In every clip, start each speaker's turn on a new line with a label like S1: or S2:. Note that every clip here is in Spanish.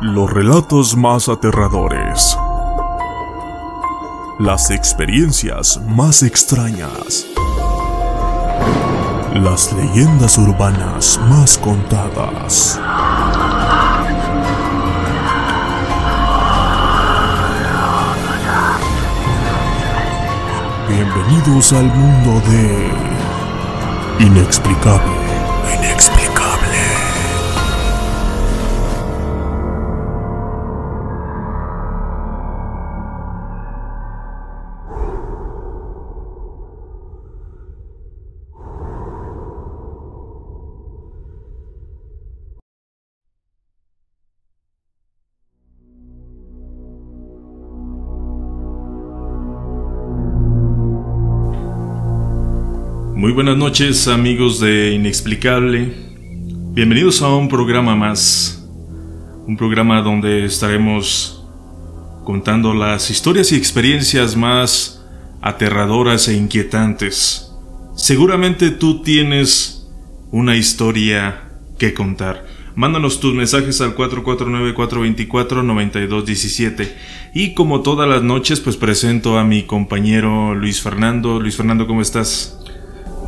S1: Los relatos más aterradores. Las experiencias más extrañas. Las leyendas urbanas más contadas. Bienvenidos al mundo de... Inexplicable. Inexplicable.
S2: Muy buenas noches amigos de Inexplicable. Bienvenidos a un programa más. Un programa donde estaremos contando las historias y experiencias más aterradoras e inquietantes. Seguramente tú tienes una historia que contar. Mándanos tus mensajes al 449-424-9217. Y como todas las noches, pues presento a mi compañero Luis Fernando. Luis Fernando, ¿cómo estás?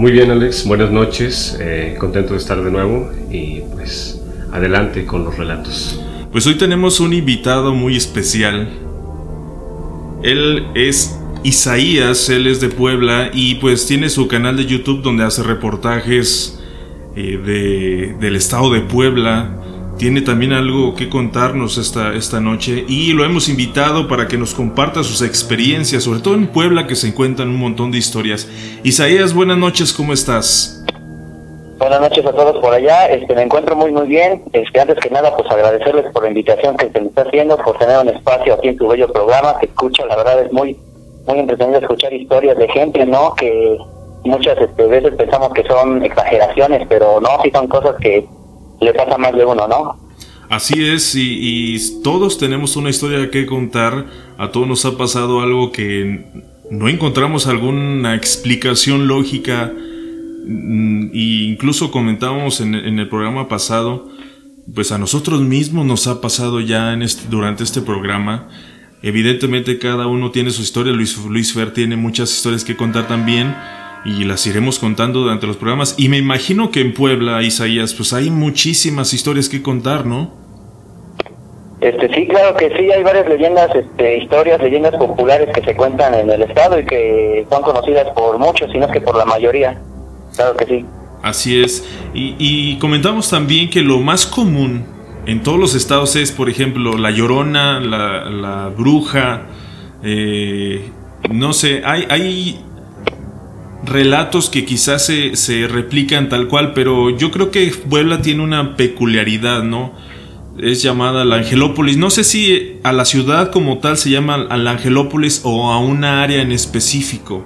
S3: Muy bien Alex, buenas noches, eh, contento de estar de nuevo y pues adelante con los relatos.
S2: Pues hoy tenemos un invitado muy especial. Él es Isaías, él es de Puebla y pues tiene su canal de YouTube donde hace reportajes eh, de, del estado de Puebla. Tiene también algo que contarnos esta, esta noche y lo hemos invitado para que nos comparta sus experiencias, sobre todo en Puebla que se encuentran un montón de historias. Isaías, buenas noches, ¿cómo estás?
S4: Buenas noches a todos por allá, este, me encuentro muy muy bien, este, antes que nada pues agradecerles por la invitación que se me está haciendo, por tener un espacio aquí en tu bello programa, que escucho, la verdad es muy muy entretenido escuchar historias de gente, ¿no? Que muchas este, veces pensamos que son exageraciones, pero no, sí son cosas que le pasa más de uno, ¿no?
S2: Así es, y, y, todos tenemos una historia que contar, a todos nos ha pasado algo que no encontramos alguna explicación lógica, e incluso comentábamos en, el programa pasado, pues a nosotros mismos nos ha pasado ya en este, durante este programa. Evidentemente cada uno tiene su historia, Luis, Luis Fer tiene muchas historias que contar también y las iremos contando durante los programas. Y me imagino que en Puebla, Isaías, pues hay muchísimas historias que contar, ¿no?
S4: Este, sí, claro que sí, hay varias leyendas, este, historias, leyendas populares que se cuentan en el estado y que son conocidas por muchos, sino que por la mayoría. Claro que sí.
S2: Así es. Y, y comentamos también que lo más común en todos los estados es, por ejemplo, la llorona, la, la bruja, eh, no sé, hay, hay relatos que quizás se, se, replican tal cual, pero yo creo que Puebla tiene una peculiaridad, ¿no? Es llamada la Angelópolis. No sé si a la ciudad como tal se llama a la Angelópolis o a una área en específico.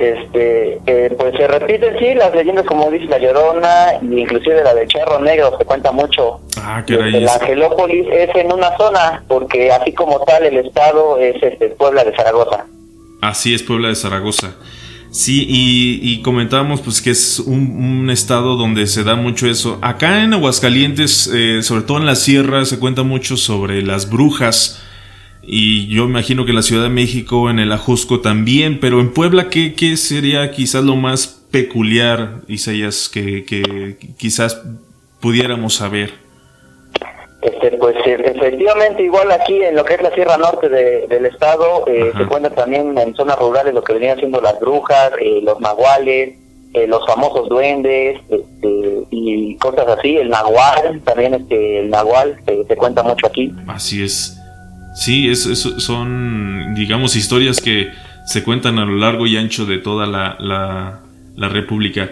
S4: Este, eh, pues se repiten, sí, las leyendas como dice La Llorona, inclusive la del Charro Negro, se cuenta mucho.
S2: Ah, caray.
S4: Este, la Angelópolis es en una zona, porque así como tal el estado es este, Puebla de Zaragoza.
S2: Así es, Puebla de Zaragoza. Sí, y, comentábamos pues que es un, estado donde se da mucho eso. Acá en Aguascalientes, eh, sobre todo en la sierra, se cuenta mucho sobre las brujas. Y yo imagino que en la Ciudad de México, en el Ajusco también, pero en Puebla, ¿qué, qué sería quizás lo más peculiar, Isaías, que quizás pudiéramos saber?
S4: Este, pues efectivamente, igual aquí en lo que es la Sierra Norte de, del estado, eh, se cuenta también en zonas rurales lo que venían siendo las brujas, eh, los nahuales, eh, los famosos duendes este, y cosas así, el nahual, también este, el nahual se, cuenta mucho aquí.
S2: Así es. Sí, es, es, son, digamos, historias que se cuentan a lo largo y ancho de toda la, la, la República.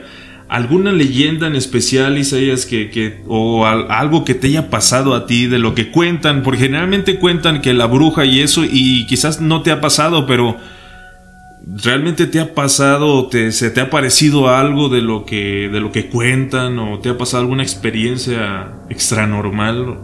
S2: ¿Alguna leyenda en especial, Isaías, que, que, o al, algo que te haya pasado a ti de lo que cuentan? Porque generalmente cuentan que la bruja y eso, y quizás no te ha pasado, pero ¿realmente te ha pasado, te, se te ha parecido algo de lo que, de lo que cuentan, o te ha pasado alguna experiencia extranormal?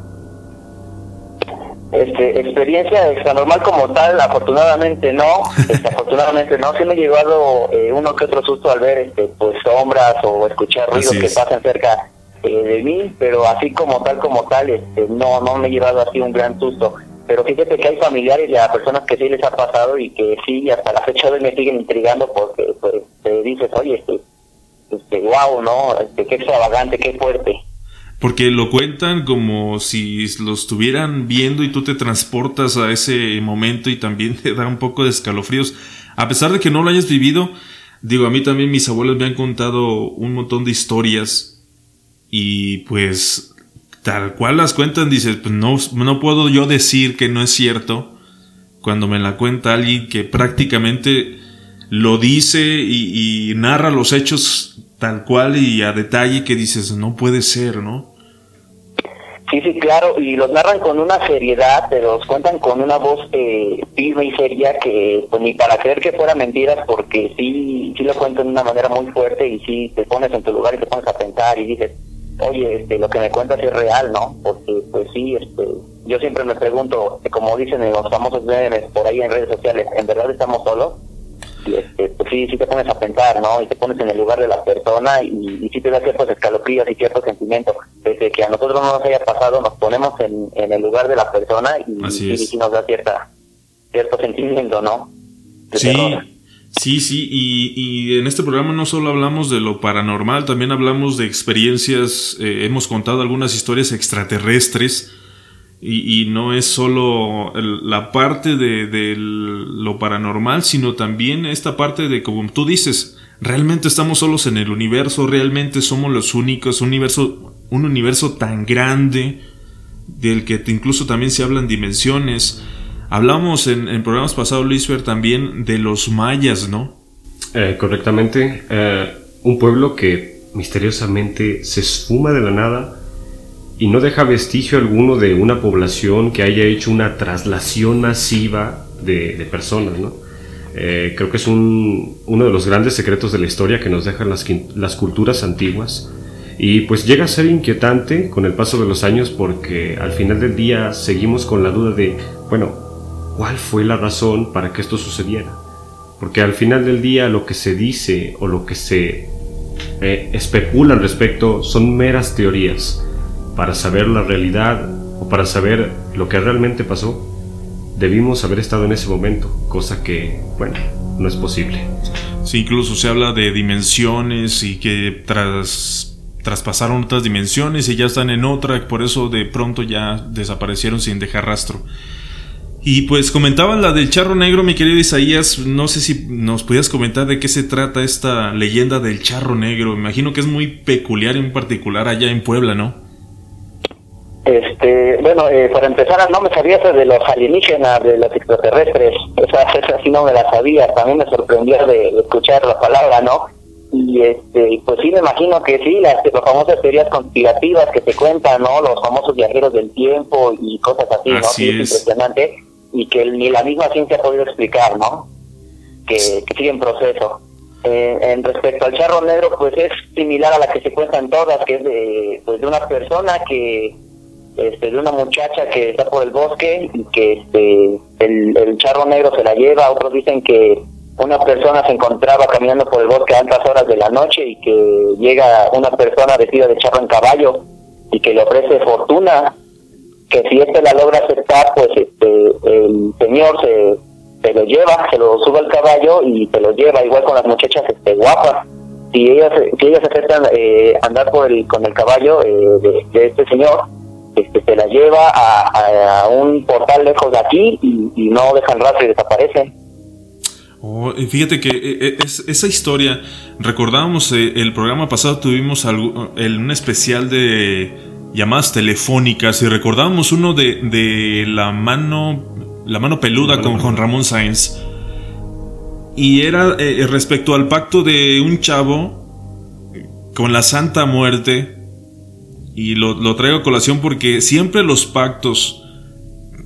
S4: Este, experiencia extranormal como tal, afortunadamente no, este, afortunadamente no, sí me ha llegado eh, uno que otro susto al ver este, pues sombras o escuchar ruidos que pasan cerca este, de mí, pero así como tal, como tal, este, no, no me he llevado así un gran susto. Pero fíjate que hay familiares y a personas que sí les ha pasado y que sí, hasta la fecha de hoy me siguen intrigando porque pues, te dices, oye, este, este, wow, ¿no? Este, qué extravagante, qué fuerte.
S2: Porque lo cuentan como si lo estuvieran viendo y tú te transportas a ese momento y también te da un poco de escalofríos. A pesar de que no lo hayas vivido, digo, a mí también mis abuelos me han contado un montón de historias y pues tal cual las cuentan, dices, pues no, no puedo yo decir que no es cierto cuando me la cuenta alguien que prácticamente lo dice y, y narra los hechos tal cual y a detalle que dices, no puede ser, ¿no?
S4: Sí, sí, claro, y los narran con una seriedad, pero los cuentan con una voz eh, firme y seria que, pues ni para creer que fuera mentiras, porque sí, sí lo cuentan de una manera muy fuerte y sí te pones en tu lugar y te pones a pensar y dices, oye, este, lo que me cuentas es real, ¿no? Porque, pues sí, este, yo siempre me pregunto, como dicen los famosos memes por ahí en redes sociales, ¿en verdad estamos solos? Este, pues sí, sí te pones a pensar, ¿no? Y te pones en el lugar de la persona y, y sí te da ciertos escalofríos y ciertos sentimientos. Desde que a nosotros no nos haya pasado, nos ponemos en, en el lugar de la persona y, sí, nos da cierta, cierto sentimiento, ¿no?
S2: sí. Sí, sí, y, y, en este programa no solo hablamos de lo paranormal, también hablamos de experiencias, eh, hemos contado algunas historias extraterrestres, y, no es solo la parte de, lo paranormal, sino también esta parte de, como tú dices, realmente estamos solos en el universo, realmente somos los únicos, un universo, un universo tan grande, del que incluso también se hablan dimensiones. Hablamos en, programas pasados, Luisfer, también de los mayas, ¿no?
S3: Eh, correctamente. Eh, un pueblo que misteriosamente se esfuma de la nada y no deja vestigio alguno de una población que haya hecho una traslación masiva de, personas, ¿no? Eh, creo que es un, uno de los grandes secretos de la historia que nos dejan las, las culturas antiguas. Y pues llega a ser inquietante con el paso de los años porque al final del día seguimos con la duda de, bueno, ¿cuál fue la razón para que esto sucediera? Porque al final del día lo que se dice o lo que se eh, especula al respecto son meras teorías para saber la realidad o para saber lo que realmente pasó, debimos haber estado en ese momento, cosa que, bueno, no es posible.
S2: Sí, incluso se habla de dimensiones y que tras, traspasaron otras dimensiones y ya están en otra, por eso de pronto ya desaparecieron sin dejar rastro. Y pues comentaban la del charro negro, mi querido Isaías. No sé si nos podías comentar de qué se trata esta leyenda del charro negro. Imagino que es muy peculiar en particular allá en Puebla, ¿no?
S4: Este, bueno, eh, para empezar, no me sabía de los alienígenas, de los extraterrestres, esa, esa sí no me la sabía, también me sorprendió de, escuchar la palabra, ¿no? Y este, pues sí me imagino que sí, las, famosas teorías conspirativas que se cuentan, ¿no? Los famosos viajeros del tiempo y cosas así, ¿no? Sí, es. impresionante y que ni la misma ciencia ha podido explicar, ¿no? Que, que sigue en proceso. Eh, en respecto al charro negro, pues es similar a la que se cuentan todas, que es de, pues de una persona que este, de una muchacha que está por el bosque y que este, el, charro negro se la lleva. Otros dicen que una persona se encontraba caminando por el bosque a altas horas de la noche y que llega una persona vestida de charro en caballo y que le ofrece fortuna, que si este la logra aceptar, pues este, el señor se, se lo lleva, se lo sube al caballo y se lo lleva, igual con las muchachas este, guapas. Si ellas, si ellas aceptan eh, andar por el, con el caballo eh, de este señor, este, se la lleva a, un portal lejos de aquí y, no dejan rastro y desaparecen.
S2: Oh, fíjate que eh, eh, esa historia, recordábamos eh, el programa pasado tuvimos el, un especial de llamadas telefónicas y recordábamos uno de, de la mano la mano peluda con Juan Ramón Sáenz y era respecto al pacto de un chavo con la Santa Muerte y lo, traigo a colación porque siempre los pactos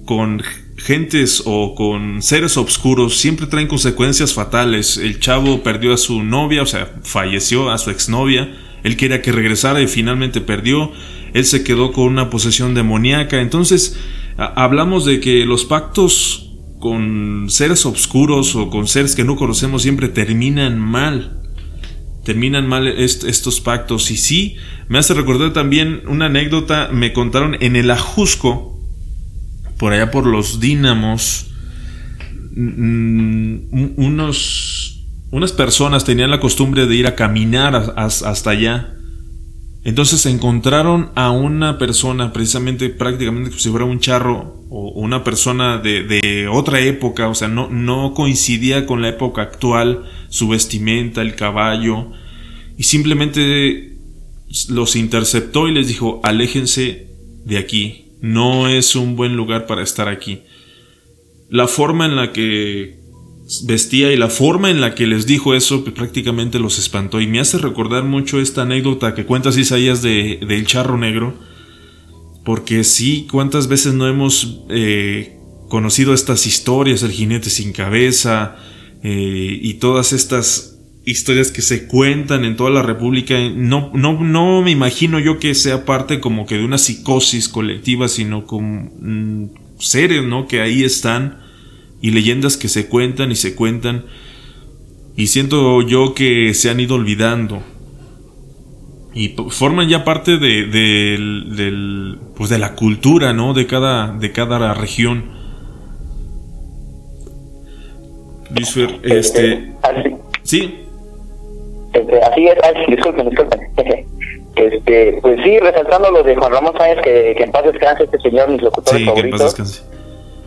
S2: con gentes o con seres oscuros siempre traen consecuencias fatales. El chavo perdió a su novia, o sea, falleció a su exnovia. Él quería que regresara y finalmente perdió. Él se quedó con una posesión demoníaca. Entonces, hablamos de que los pactos con seres oscuros o con seres que no conocemos siempre terminan mal. Terminan mal estos pactos. Y sí, me hace recordar también una anécdota, me contaron en el Ajusco, por allá por los Dínamos, mm, unos, unas personas tenían la costumbre de ir a caminar hasta allá. Entonces encontraron a una persona, precisamente prácticamente como si fuera un charro o una persona de, otra época, o sea, no, no coincidía con la época actual, su vestimenta, el caballo, y simplemente los interceptó y les dijo, aléjense de aquí, no es un buen lugar para estar aquí. La forma en la que vestía y la forma en la que les dijo eso pues, prácticamente los espantó. Y me hace recordar mucho esta anécdota que cuentas Isaías de, del charro negro. Porque sí, cuántas veces no hemos eh, conocido estas historias, el jinete sin cabeza eh, y todas estas historias que se cuentan en toda la República, no, no, no me imagino yo que sea parte como que de una psicosis colectiva, sino como mm, seres, ¿no? Que ahí están y leyendas que se cuentan y se cuentan. Y siento yo que se han ido olvidando. Y forman ya parte de, del, pues de la cultura no de cada de cada región.
S4: Luis este sí este, así es disculpen disculpen este pues sí resaltando lo de Juan Ramón Sáenz que, en paz descanse este señor mis locutores favoritos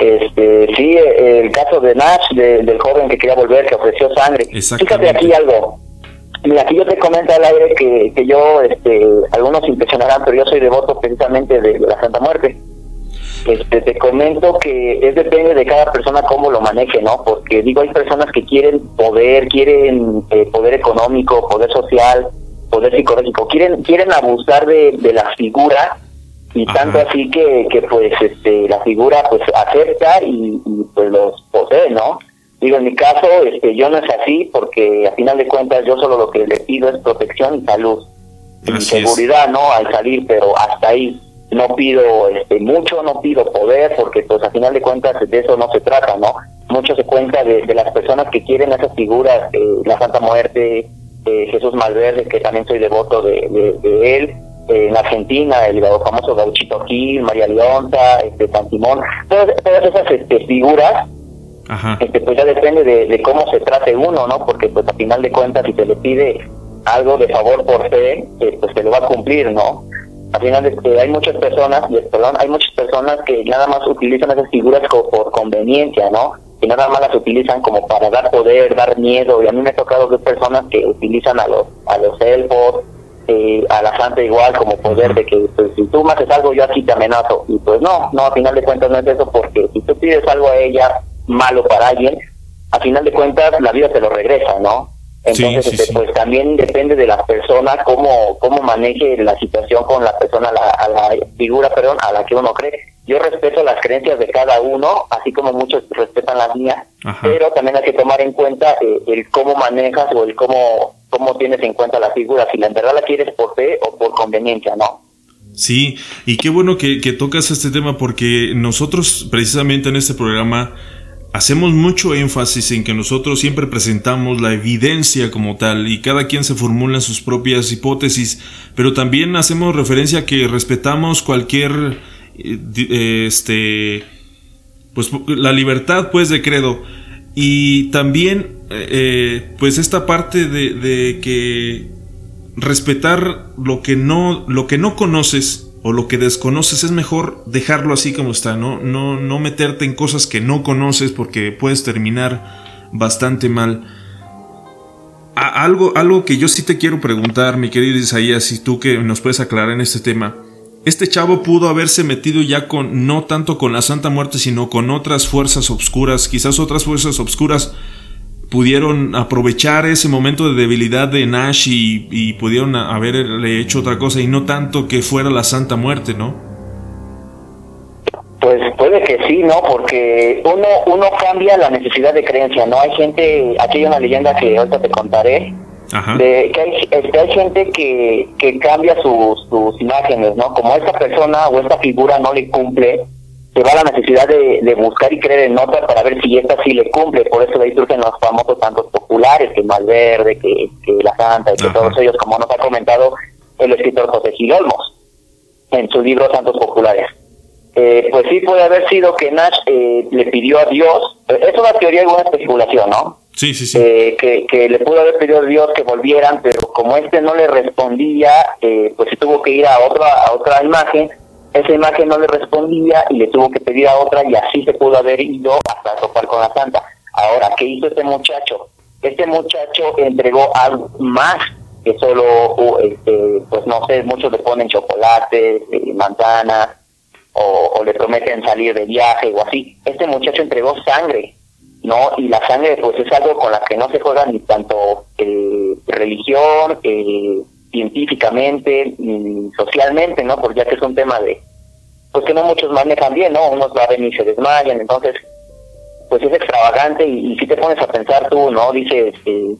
S4: este, sí, el caso de Nash, del joven que quería volver, que ofreció sangre. Fíjate aquí algo. Mira, aquí yo te comento al aire que, que yo, este, algunos impresionarán, pero yo soy devoto precisamente de, la Santa Muerte. Este, te comento que es depende de cada persona cómo lo maneje, ¿no? Porque digo, hay personas que quieren poder, quieren eh, poder económico, poder social, poder psicológico, quieren quieren abusar de, de la figura y tanto así que, que pues este la figura pues acepta y, pues los posee no digo en mi caso este yo no es así porque a final de cuentas yo solo lo que le pido es protección y salud. Y seguridad no al salir pero hasta ahí no pido este mucho no pido poder porque pues a final de cuentas de eso no se trata no mucho se cuenta de, de las personas que quieren esas figuras eh, la Santa Muerte eh, Jesús Malverde que también soy devoto de, de él en Argentina, el famoso Gauchito Gil, María Leonza, este, San Simón, todas, esas este, figuras, Este, pues ya depende de, cómo se trate uno, ¿no? Porque pues a final de cuentas si se le pide algo de favor por fe, eh, pues se lo va a cumplir, ¿no? Al final este, hay muchas personas, perdón, hay muchas personas que nada más utilizan esas figuras por conveniencia, ¿no? Que nada más las utilizan como para dar poder, dar miedo, y a mí me ha tocado ver personas que utilizan a los, a los elfos, eh, a la santa igual como poder de que pues, si tú me haces algo yo aquí te amenazo y pues no, no, a final de cuentas no es eso porque si tú pides algo a ella malo para alguien, a final de cuentas la vida te lo regresa, ¿no? Entonces, este, pues también depende de la persona cómo, cómo maneje la situación con la persona, a la figura, perdón, a la que uno cree. Yo respeto las creencias de cada uno, así como muchos respetan las mías, pero también hay que tomar en cuenta eh, el cómo manejas o el cómo cómo tienes en cuenta la figura, si la en verdad la quieres por fe o por conveniencia, ¿no?
S2: Sí, y qué bueno que, tocas este tema porque nosotros precisamente en este programa hacemos mucho énfasis en que nosotros siempre presentamos la evidencia como tal y cada quien se formula sus propias hipótesis, pero también hacemos referencia a que respetamos cualquier eh, este pues la libertad pues de credo. Y también eh, pues esta parte de, que respetar lo que no lo que no conoces o lo que desconoces es mejor dejarlo así como está, ¿no? No, no meterte en cosas que no conoces porque puedes terminar bastante mal. algo, algo que yo sí te quiero preguntar, mi querido Isaías, y tú que nos puedes aclarar en este tema. Este chavo pudo haberse metido ya con, no tanto con la Santa Muerte, sino con otras fuerzas obscuras, quizás otras fuerzas obscuras pudieron aprovechar ese momento de debilidad de Nash y, pudieron haberle hecho otra cosa y no tanto que fuera la Santa Muerte, ¿no?
S4: Pues puede que sí, ¿no? Porque uno uno cambia la necesidad de creencia, ¿no? Hay gente, aquí hay una leyenda que ahorita te contaré, De, que, hay, este, hay gente que, que cambia sus, sus imágenes, ¿no? Como esta persona o esta figura no le cumple, se va la necesidad de, buscar y creer en otra para ver si esta sí le cumple. Por eso de ahí surgen los famosos santos populares, que Malverde, que, que la Santa, y que todos ellos, como nos ha comentado el escritor José Gil Olmos en su libro Santos Populares. Eh, pues sí puede haber sido que Nash eh, le pidió a Dios, es una teoría y una especulación, ¿no?
S2: Sí, sí, sí.
S4: Eh, que, que, le pudo haber pedido a Dios que volvieran, pero como este no le respondía, pues se tuvo que ir a otra, a otra imagen, esa imagen no le respondía y le tuvo que pedir a otra y así se pudo haber ido hasta topar con la santa. Ahora, ¿qué hizo este muchacho? Este muchacho entregó algo más que solo, este, pues no sé, muchos le ponen chocolate, eh, manzana, o, le prometen salir de viaje o así. Este muchacho entregó sangre, ¿no? Y la sangre, pues es algo con la que no se juega ni tanto eh, religión, eh, científicamente, ni socialmente, ¿no? Porque ya que es un tema de, pues que no muchos manejan bien, ¿no? Unos van y se desmayan, entonces, pues es extravagante y, si te pones a pensar tú, ¿no? Dices, eh,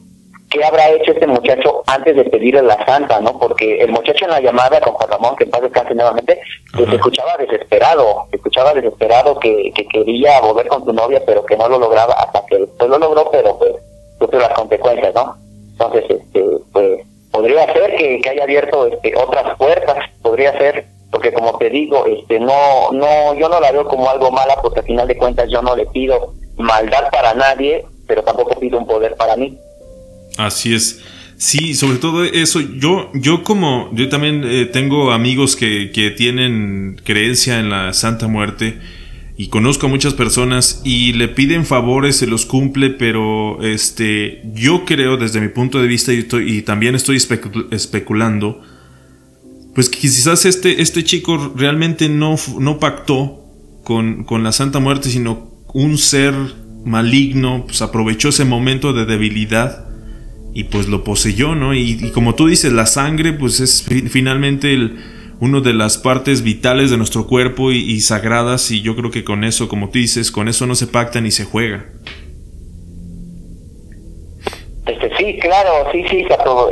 S4: qué habrá hecho este muchacho antes de pedirle la santa, ¿no? Porque el muchacho en la llamada con Juan Ramón, que en paz descanse nuevamente, pues se escuchaba desesperado, se escuchaba desesperado que, que quería volver con su novia, pero que no lo lograba hasta que después lo logró, pero pues sufrió las consecuencias, ¿no? Entonces, este, pues podría ser que, que haya abierto este, otras puertas, podría ser, porque como te digo, este, no, no, yo no la veo como algo mala, porque al final de cuentas yo no le pido maldad para nadie, pero tampoco pido un poder para mí.
S2: Así es. Sí, sobre todo eso, yo, yo como, yo también eh, tengo amigos que, que tienen creencia en la Santa Muerte y conozco a muchas personas y le piden favores, se los cumple, pero este, yo creo desde mi punto de vista y, estoy, y también estoy especulando, pues que quizás este, este chico realmente no, no pactó con, con la Santa Muerte, sino un ser maligno, pues aprovechó ese momento de debilidad y pues lo poseyó, ¿no? Y, como tú dices, la sangre pues es finalmente el, una de las partes vitales de nuestro cuerpo y, sagradas y yo creo que con eso, como tú dices, con eso no se pacta ni se juega.
S4: Este, sí, claro, sí, sí,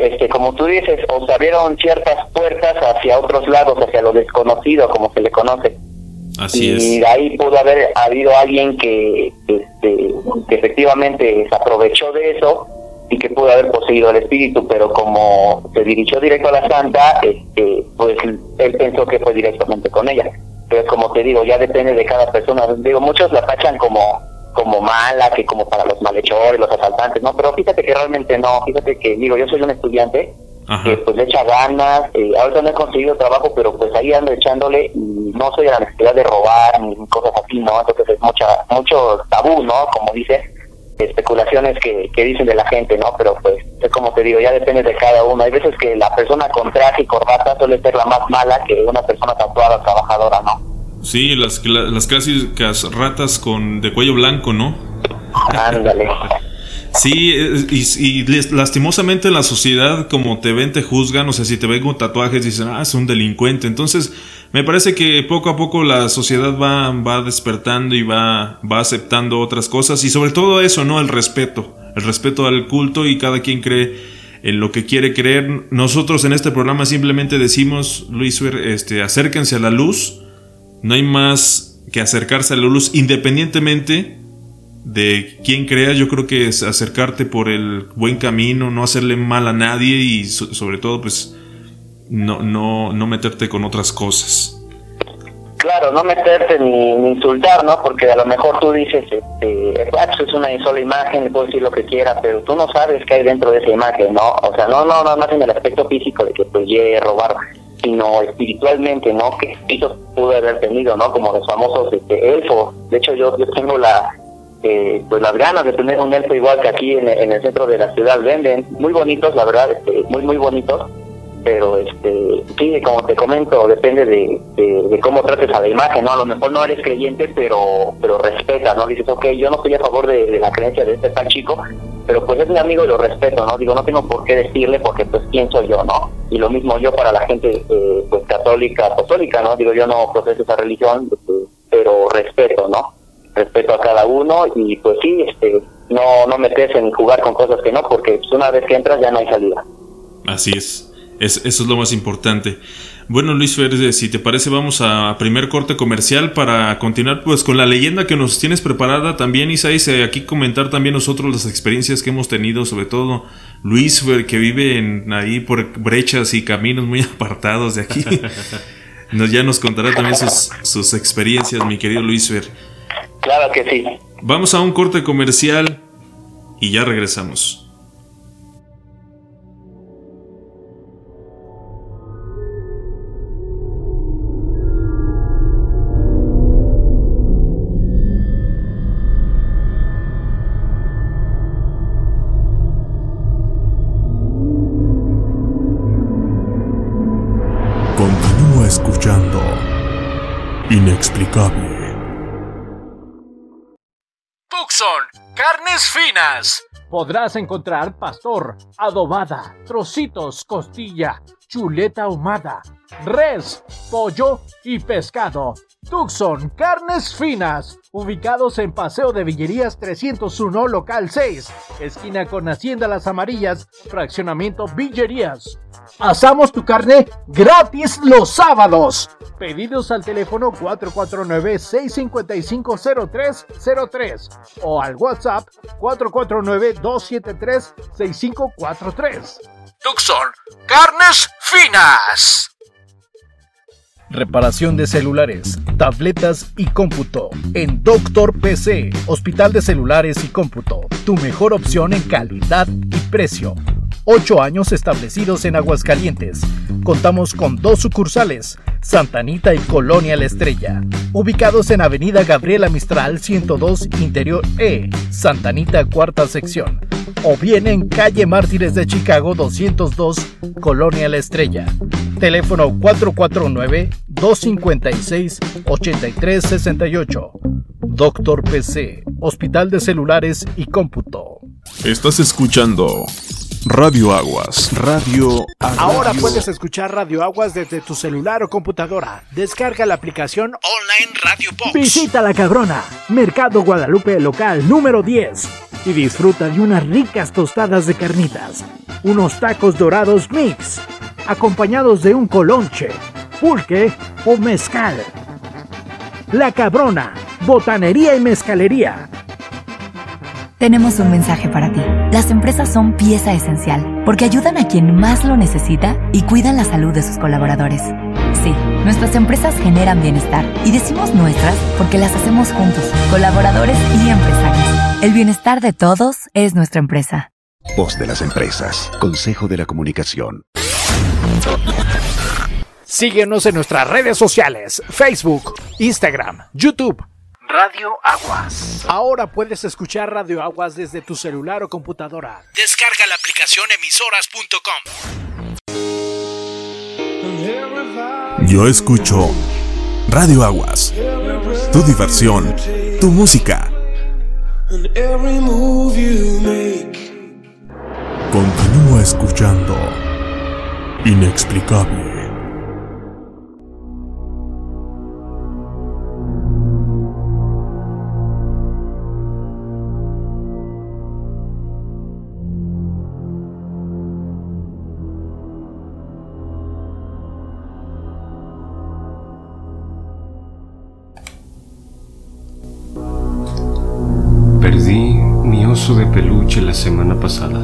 S4: este, como tú dices, o se abrieron ciertas puertas hacia otros lados, hacia lo desconocido, como se le conoce.
S2: Así
S4: y de ahí pudo haber habido alguien que, este, que efectivamente se aprovechó de eso y que pudo haber poseído el espíritu, pero como se dirigió directo a la santa, este, pues él pensó que fue directamente con ella. Pero como te digo, ya depende de cada persona. Digo, muchos la tachan como como mala, que como para los malhechores, los asaltantes, ¿no? Pero fíjate que realmente no, fíjate que, digo, yo soy un estudiante que pues le echa ganas, eh, ahorita no he conseguido trabajo, pero pues ahí ando echándole y no soy a la necesidad de robar ni cosas así, ¿no? Entonces es mucha, mucho tabú, ¿no? Como dice, especulaciones que, que dicen de la gente, ¿no? Pero pues es como te digo, ya depende de cada uno. Hay veces que la persona con traje y corbata suele ser la más mala que una persona tatuada, trabajadora, ¿no?
S2: Sí, las, las clásicas ratas con de cuello blanco, ¿no?
S4: Ándale.
S2: Sí, y, lastimosamente en la sociedad, como te ven, te juzgan, o sea, si te ven con tatuajes, dicen, ah, es un delincuente. Entonces, me parece que poco a poco la sociedad va, va despertando y va, va aceptando otras cosas, y sobre todo eso, ¿no? El respeto, el respeto al culto y cada quien cree en lo que quiere creer. Nosotros en este programa simplemente decimos, Luis, este, acérquense a la luz, no hay más que acercarse a la luz independientemente de quien creas, yo creo que es acercarte por el buen camino, no hacerle mal a nadie y sobre todo pues no, no, no meterte con otras cosas.
S4: Claro, no meterte ni, insultar, ¿no? Porque a lo mejor tú dices, este, es una sola imagen, puedo decir lo que quiera, pero tú no sabes qué hay dentro de esa imagen, ¿no? O sea, no, no, no más en el aspecto físico de que pues llegue a robar, sino espiritualmente, ¿no? Que espíritus pudo haber tenido, ¿no? Como los famosos este, elfos. De hecho, yo, yo tengo la, eh, pues las ganas de tener un elfo igual que aquí en, el centro de la ciudad venden muy bonitos la verdad este, muy muy bonitos pero este sí como te comento depende de, de, cómo trates a la imagen no a lo mejor no eres creyente pero pero respeta no dices ok yo no estoy a favor de, la creencia de este tal chico pero pues es mi amigo y lo respeto no digo no tengo por qué decirle porque pues pienso yo no y lo mismo yo para la gente eh, pues católica apostólica no digo yo no proceso esa religión pero respeto no respeto a cada uno y pues sí, este, no, no metes en jugar con cosas que no, porque pues, una vez que entras ya no hay salida.
S2: Así es. Eso es lo más importante. Bueno, Luis Férez, si te parece, vamos a primer corte comercial para continuar pues con la leyenda que nos tienes preparada. También, Isaías, aquí comentar también nosotros las experiencias que hemos tenido, sobre todo Luis Fer, que vive en, ahí por brechas y caminos muy apartados de aquí. nos, ya nos contará también sus, sus experiencias, mi querido Luis Fer.
S4: Claro que sí.
S2: Vamos a un corte comercial y ya regresamos.
S1: Inexplicable.
S5: carnes finas. Podrás encontrar pastor, adobada, trocitos, costilla, chuleta ahumada, res, pollo y pescado. Tucson Carnes Finas, ubicados en Paseo de Villerías 301, local 6, esquina con Hacienda Las Amarillas, fraccionamiento Villerías. Asamos tu carne gratis los sábados. Pedidos al teléfono 449-655-0303 o al WhatsApp 449-273-6543. Tucson, carnes finas. Reparación de celulares, tabletas y cómputo. En Doctor PC, Hospital de Celulares y Cómputo. Tu mejor opción en calidad y precio. Ocho años establecidos en Aguascalientes. Contamos con dos sucursales, Santanita y Colonia La Estrella, ubicados en Avenida Gabriela Mistral 102 Interior E, Santanita cuarta sección, o bien en Calle Mártires de Chicago 202 Colonia La Estrella. Teléfono 449-256-8368. Doctor PC, Hospital de Celulares y Cómputo.
S1: Estás escuchando Radio Aguas. Radio Aguas.
S5: Ahora puedes escuchar Radio Aguas desde tu celular o computadora. Descarga la aplicación Online Radio Box. Visita La Cabrona, Mercado Guadalupe local número 10 y disfruta de unas ricas tostadas de carnitas, unos tacos dorados mix, acompañados de un colonche, pulque o mezcal. La Cabrona, botanería y mezcalería
S6: tenemos un mensaje para ti. Las empresas son pieza esencial porque ayudan a quien más lo necesita y cuidan la salud de sus colaboradores. Sí, nuestras empresas generan bienestar y decimos nuestras porque las hacemos juntos, colaboradores y empresarios. El bienestar de todos es nuestra empresa.
S7: Voz de las empresas, Consejo de la Comunicación.
S5: Síguenos en nuestras redes sociales, Facebook, Instagram, YouTube Radio Aguas. Ahora puedes escuchar Radio Aguas desde tu celular o computadora. Descarga la aplicación emisoras.com.
S1: Yo escucho Radio Aguas. Tu diversión, tu música. Continúa escuchando. Inexplicable.
S3: De peluche la semana pasada.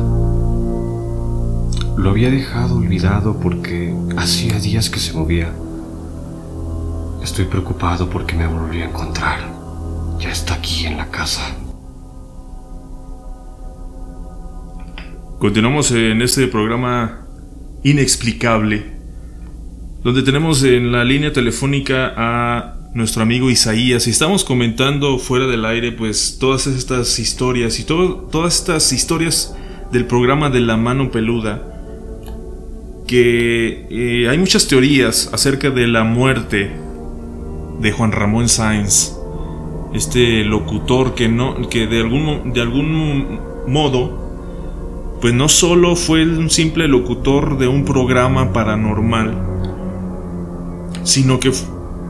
S3: Lo había dejado olvidado porque hacía días que se movía. Estoy preocupado porque me volvió a encontrar. Ya está aquí en la casa.
S2: Continuamos en este programa inexplicable, donde tenemos en la línea telefónica a nuestro amigo Isaías y estamos comentando fuera del aire pues todas estas historias y todas estas historias del programa de la mano peluda que eh, hay muchas teorías acerca de la muerte de Juan Ramón Sáenz este locutor que no que de algún de algún modo pues no solo fue un simple locutor de un programa paranormal sino que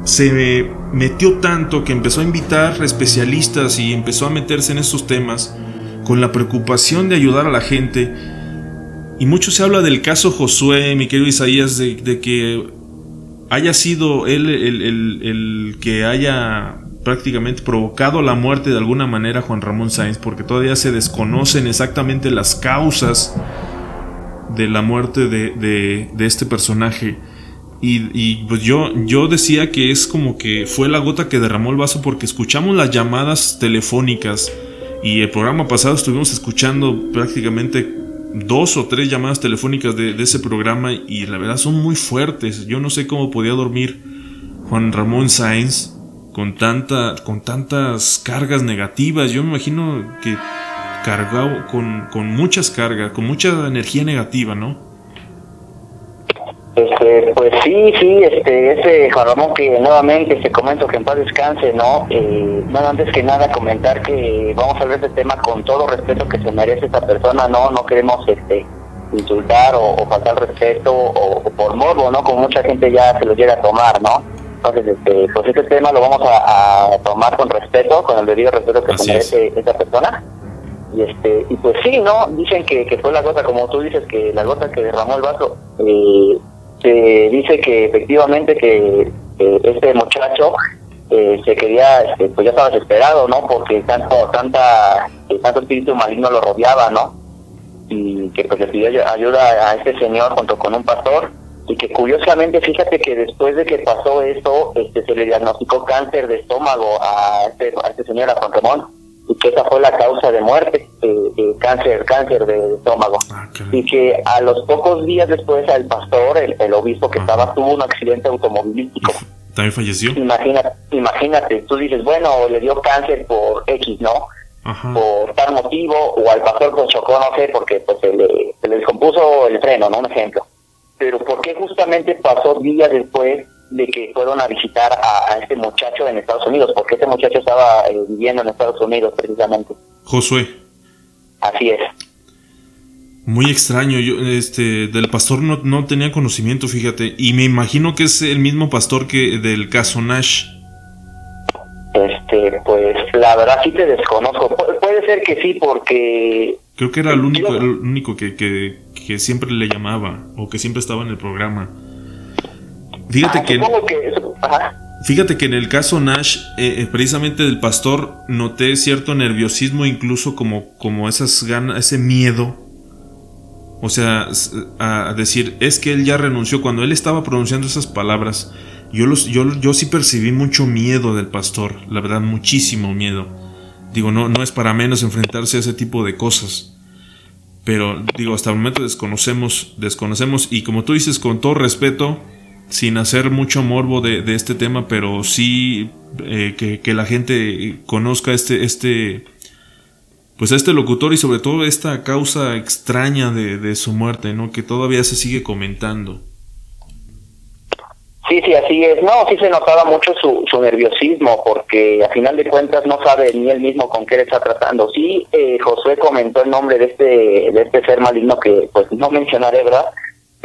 S2: se metió tanto que empezó a invitar especialistas y empezó a meterse en estos temas con la preocupación de ayudar a la gente Y mucho se habla del caso Josué, mi querido Isaías, de, que haya sido él el, que haya prácticamente provocado la muerte de alguna manera Juan Ramón Sáenz, porque todavía se desconocen exactamente las causas de la muerte de, este personaje. Y, pues yo, yo decía que es como que fue la gota que derramó el vaso porque escuchamos las llamadas telefónicas y el programa pasado estuvimos escuchando prácticamente dos o tres llamadas telefónicas de, ese programa y la verdad son muy fuertes. Yo no sé cómo podía dormir Juan Ramón Sáenz con, tanta, con tantas cargas negativas. Yo me imagino que cargado con, con muchas cargas, con mucha energía negativa, ¿no?
S4: Este, pues sí, sí, este, ese Juan Ramón que nuevamente se comento que en paz descanse, ¿no? Eh, bueno, antes que nada comentar que vamos a de este tema con todo respeto que se merece esta persona, ¿no? No queremos este insultar o, faltar respeto o, por morbo, ¿no? Como mucha gente ya se lo llega a tomar, ¿no? Entonces, este, pues este tema lo vamos a, tomar con respeto, con el debido respeto que se merece esta persona y este y pues sí no dicen que, que fue la gota como tú dices que la gota que derramó el vaso eh, se dice que efectivamente que este muchacho eh, se quería este, pues ya estaba desesperado no porque tanto tanta tanto espíritu maligno lo rodeaba no y que pues le pidió ayuda a este señor junto con un pastor. Y que curiosamente fíjate que después de que pasó eso este se le diagnosticó cáncer de estómago a este a este señor a Juan Ramón y que esa fue la causa de muerte, eh, cáncer, cáncer de estómago. Ah, y que a los pocos días después el pastor, el, obispo que estaba, tuvo un accidente automovilístico.
S2: ¿También falleció?
S4: Imagínate, imagínate, tú dices, bueno, le dio cáncer por X, ¿no? Por tal motivo, o al pastor con chocó, no sé, porque pues se le, se le descompuso el freno, ¿no? Un ejemplo. Pero ¿por qué justamente pasó días después de que fueron a visitar a, este muchacho en Estados Unidos, porque este muchacho estaba eh, viviendo en Estados Unidos precisamente.
S2: Josué.
S4: Así es.
S2: Muy extraño, yo este del pastor no, no tenía conocimiento, fíjate, y me imagino que es el mismo pastor que del caso Nash.
S4: Este, pues la verdad sí te desconozco. puede ser que sí, porque
S2: creo que era el único, el único que, que, que siempre le llamaba o que siempre estaba en el programa. Fíjate ah, que, Fíjate que en el caso Nash, eh, eh, precisamente del pastor, noté cierto nerviosismo, incluso como, como esas ganas, ese miedo. O sea, a, decir, es que él ya renunció. Cuando él estaba pronunciando esas palabras, yo, los, yo, yo sí percibí mucho miedo del pastor, la verdad, muchísimo miedo. Digo, no, no es para menos enfrentarse a ese tipo de cosas. Pero digo, hasta el momento desconocemos, desconocemos, y como tú dices, con todo respeto, sin hacer mucho morbo de, este tema, pero sí eh, que, la gente conozca este, este, pues a este locutor y sobre todo esta causa extraña de, su muerte, ¿no? Que todavía se sigue comentando.
S4: Sí, sí, así es. No, sí se notaba mucho su, su nerviosismo, porque a final de cuentas no sabe ni él mismo con qué le está tratando. Sí, eh, Josué comentó el nombre de este, de este ser maligno que pues no mencionaré, ¿verdad?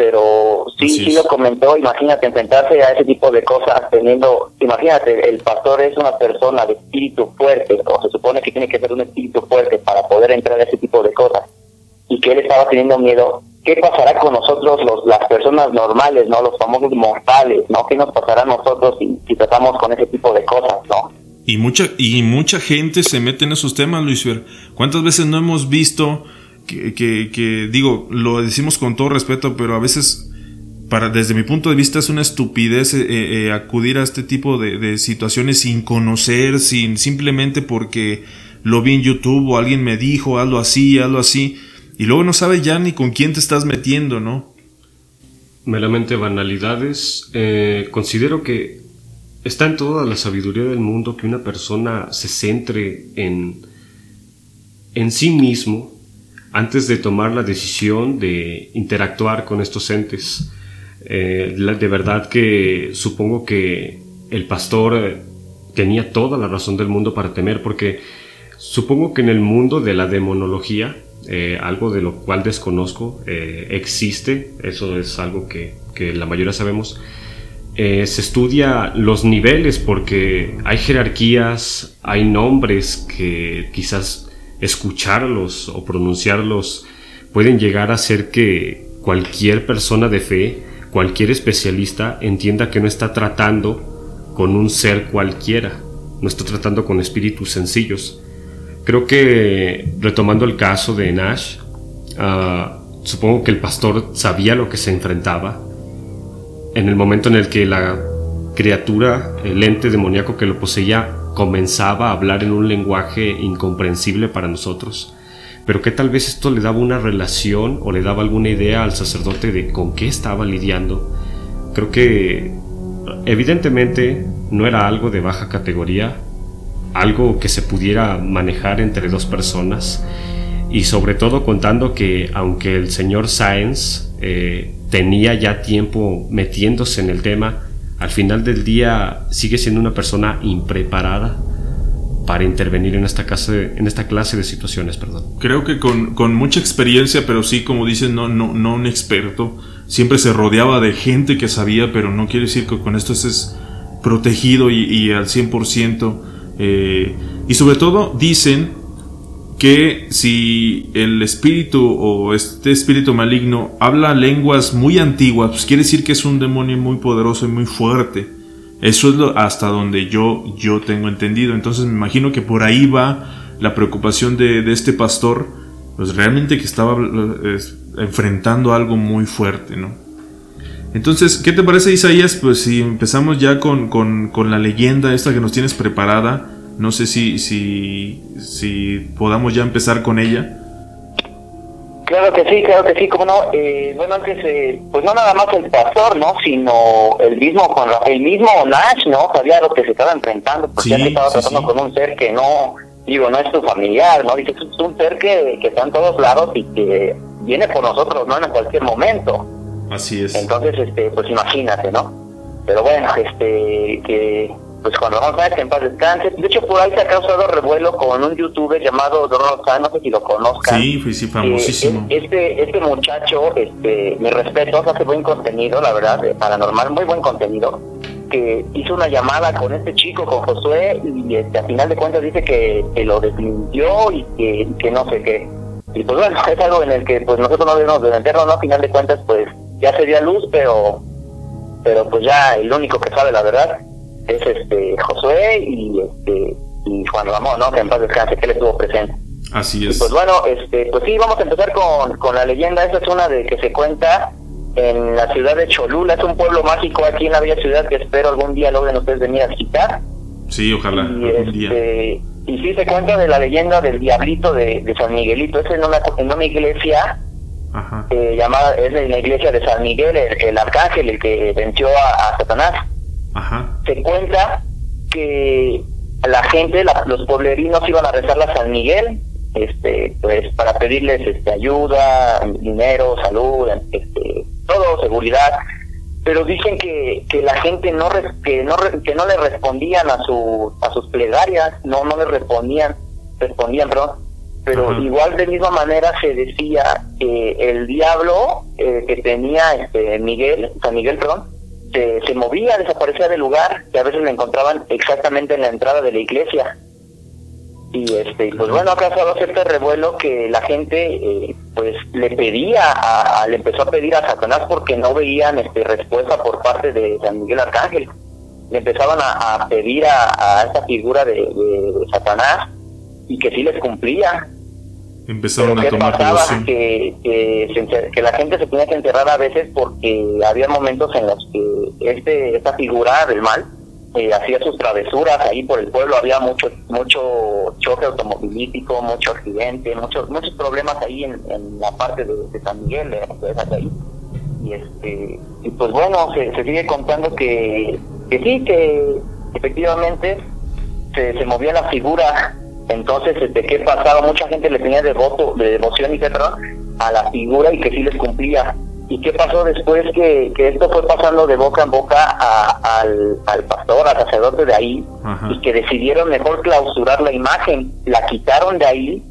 S4: Pero sí, sí lo comentó, imagínate enfrentarse a ese tipo de cosas teniendo, imagínate, el pastor es una persona de espíritu fuerte, o se supone que tiene que ser un espíritu fuerte para poder entrar a ese tipo de cosas, y que él estaba teniendo miedo, ¿qué pasará con nosotros los, las personas normales, no los famosos mortales, no? ¿Qué nos pasará a nosotros si, si tratamos con ese tipo de cosas, no?
S2: Y mucha, y mucha gente se mete en esos temas, Luis ¿Cuántas veces no hemos visto que, digo, lo decimos con todo respeto, pero a veces, para, desde mi punto de vista, es una estupidez eh, eh, acudir a este tipo de, situaciones sin conocer, sin simplemente porque lo vi en YouTube o alguien me dijo, hazlo así, hazlo así, y luego no sabes ya ni con quién te estás metiendo, ¿no?
S3: Meramente banalidades. Eh, considero que está en toda la sabiduría del mundo que una persona se centre en, en sí mismo antes de tomar la decisión de interactuar con estos entes. Eh, de verdad que supongo que el pastor eh, tenía toda la razón del mundo para temer, porque supongo que en el mundo de la demonología, eh, algo de lo cual desconozco, existe, eso es algo que, que la mayoría sabemos, se estudia los niveles porque hay jerarquías, hay nombres que quizás escucharlos o pronunciarlos pueden llegar a hacer que cualquier persona de fe, cualquier especialista entienda que no está tratando con un ser cualquiera, no está tratando con espíritus sencillos. Creo que retomando el caso de Nash, ah, supongo que el pastor sabía lo que se enfrentaba. En el momento en el que la criatura, el ente demoníaco que lo poseía, comenzaba a hablar en un lenguaje incomprensible para nosotros, pero que tal vez esto le daba una relación o le daba alguna idea al sacerdote de con qué estaba lidiando. Creo que evidentemente no era algo de baja categoría, algo que se pudiera manejar entre dos personas y sobre todo contando que aunque el señor Sáenz eh, tenía ya tiempo metiéndose en el tema, al final del día sigue siendo una persona impreparada para intervenir en esta clase, de situaciones. Perdón.
S2: Creo que con, mucha experiencia, pero sí, como dicen, no, no, no un experto. Siempre se rodeaba de gente que sabía, pero no quiere decir que con esto estés protegido y, al 100%. Eh, y sobre todo dicen que si el espíritu o este espíritu maligno habla lenguas muy antiguas, pues quiere decir que es un demonio muy poderoso y muy fuerte. Eso es lo, hasta donde yo, yo tengo entendido. Entonces me imagino que por ahí va la preocupación de, este pastor, pues realmente que estaba enfrentando algo muy fuerte, ¿no? Entonces, ¿qué te parece Isaías? Pues si empezamos ya con, con, con la leyenda esta que nos tienes preparada no sé si, si, si podamos ya empezar con ella.
S4: Claro que sí, claro que sí, como no. Eh, bueno, antes, eh, pues no nada más el pastor, ¿no? Sino el mismo el mismo Nash, ¿no? Sabía lo que se estaba enfrentando, porque ya se estaba tratando con un ser que no, digo, no es tu familiar, ¿no? Dice, es un ser que, que está en todos lados y que viene por nosotros, ¿no? En cualquier momento.
S2: Así es.
S4: Entonces, este, pues imagínate, ¿no? Pero bueno, este, que pues cuando vamos a ver que en paz descanse. De hecho, por ahí se ha causado revuelo con un youtuber llamado Don no sé si lo conozcan.
S2: Sí, sí, famosísimo.
S4: Eh, este, este muchacho, este, mi respeto, hace buen contenido, la verdad, paranormal, muy buen contenido. Que hizo una llamada con este chico, con Josué, y este, a final de cuentas dice que, lo desmintió y que, que no sé qué. Y pues bueno, es algo en el que pues nosotros no debemos de meternos, ¿no? A final de cuentas, pues ya se dio luz, pero, pero pues ya el único que sabe la verdad es este Josué y este y Juan Ramón, ¿no? Que en paz descanse, que él estuvo presente.
S2: Así es.
S4: pues bueno, este, pues sí, vamos a empezar con, con la leyenda. Esa es una de que se cuenta en la ciudad de Cholula. Es un pueblo mágico aquí en la bella ciudad que espero algún día logren ustedes venir a visitar.
S2: Sí, ojalá. Y,
S4: día. Este, y sí se cuenta de la leyenda del diablito de, San Miguelito. Es en una, en una iglesia eh, llamada, es la iglesia de San Miguel, el, arcángel, el que venció a Satanás. Se cuenta que la gente, los pueblerinos iban a rezar a San Miguel, este, pues para pedirles este, ayuda, dinero, salud, este, todo, seguridad. Pero dicen que, que la gente no, que no que no le respondían a su a sus plegarias, no no le respondían, respondían, perdón. Pero igual de misma manera se decía que el diablo eh, que tenía este Miguel, San Miguel, perdón, se, movía, desaparecía del lugar, y a veces me encontraban exactamente en la entrada de la iglesia. Y este, pues bueno, ha causado cierto revuelo que la gente eh, pues le pedía, a, le empezó a pedir a Satanás porque no veían este, respuesta por parte de San Miguel Arcángel. Le empezaban a, pedir a, esta figura de, Satanás y que sí les cumplía.
S2: Empezaron a tomar
S4: que, que, la gente se tenía que enterrar a veces porque había momentos en los que este esta figura del mal eh, hacía sus travesuras ahí por el pueblo. Había mucho mucho choque automovilístico mucho accidente muchos muchos problemas ahí en, la parte de, San Miguel de, ahí. y este y pues bueno se, sigue contando que, que sí que efectivamente se, se movía la figura entonces, ¿de qué pasaba? Mucha gente le tenía devoto, de devoción, etcétera, a la figura y que sí les cumplía. ¿Y qué pasó después que, que esto fue pasando de boca en boca al, al, pastor, al sacerdote de ahí, y que decidieron mejor clausurar la imagen? La quitaron de ahí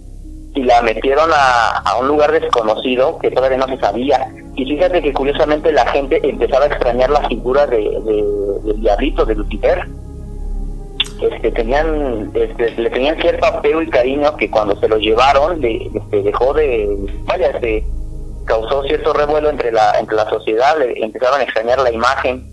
S4: y la metieron a, a un lugar desconocido que todavía no se sabía. Y fíjate que curiosamente la gente empezaba a extrañar la figura de, de del diablito, de Lucifer este, tenían, este, le tenían cierto apego y cariño que cuando se lo llevaron de, este, dejó de, vaya, este, causó cierto revuelo entre la, entre la sociedad, le empezaron a extrañar la imagen.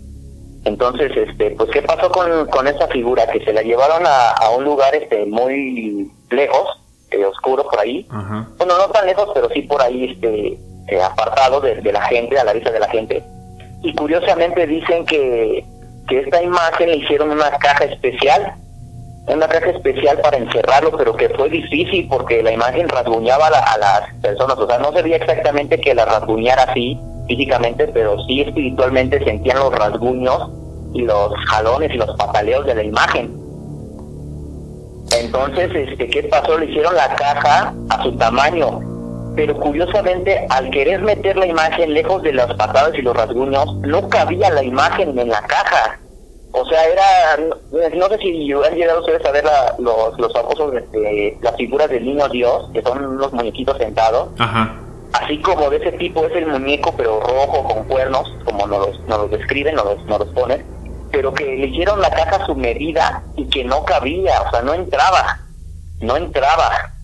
S4: Entonces, este, pues, ¿qué pasó con, con esa figura? Que se la llevaron a, a un lugar este, muy lejos, eh, oscuro por ahí. Bueno, no tan lejos, pero sí por ahí, este, eh, apartado de, de la gente, a la vista de la gente. Y curiosamente dicen que que esta imagen le hicieron una caja especial, una caja especial para encerrarlo, pero que fue difícil porque la imagen rasguñaba a, las personas, o sea, no se exactamente que la rasguñara así físicamente, pero sí espiritualmente sentían los rasguños y los jalones y los pataleos de la imagen. Entonces, este, ¿qué pasó? Le hicieron la caja a su tamaño, pero curiosamente al querer meter la imagen lejos de las patadas y los rasguños, no cabía la imagen en la caja. O sea, era, no, sé si han llegado ustedes a ver los, los famosos, este, las figuras del niño Dios, que son unos muñequitos sentados. Así como de ese tipo es el muñeco, pero rojo, con cuernos, como nos los, nos los describen, nos los, nos los ponen, pero que le hicieron la caja su medida y que no cabía, o sea, no entraba, no entraba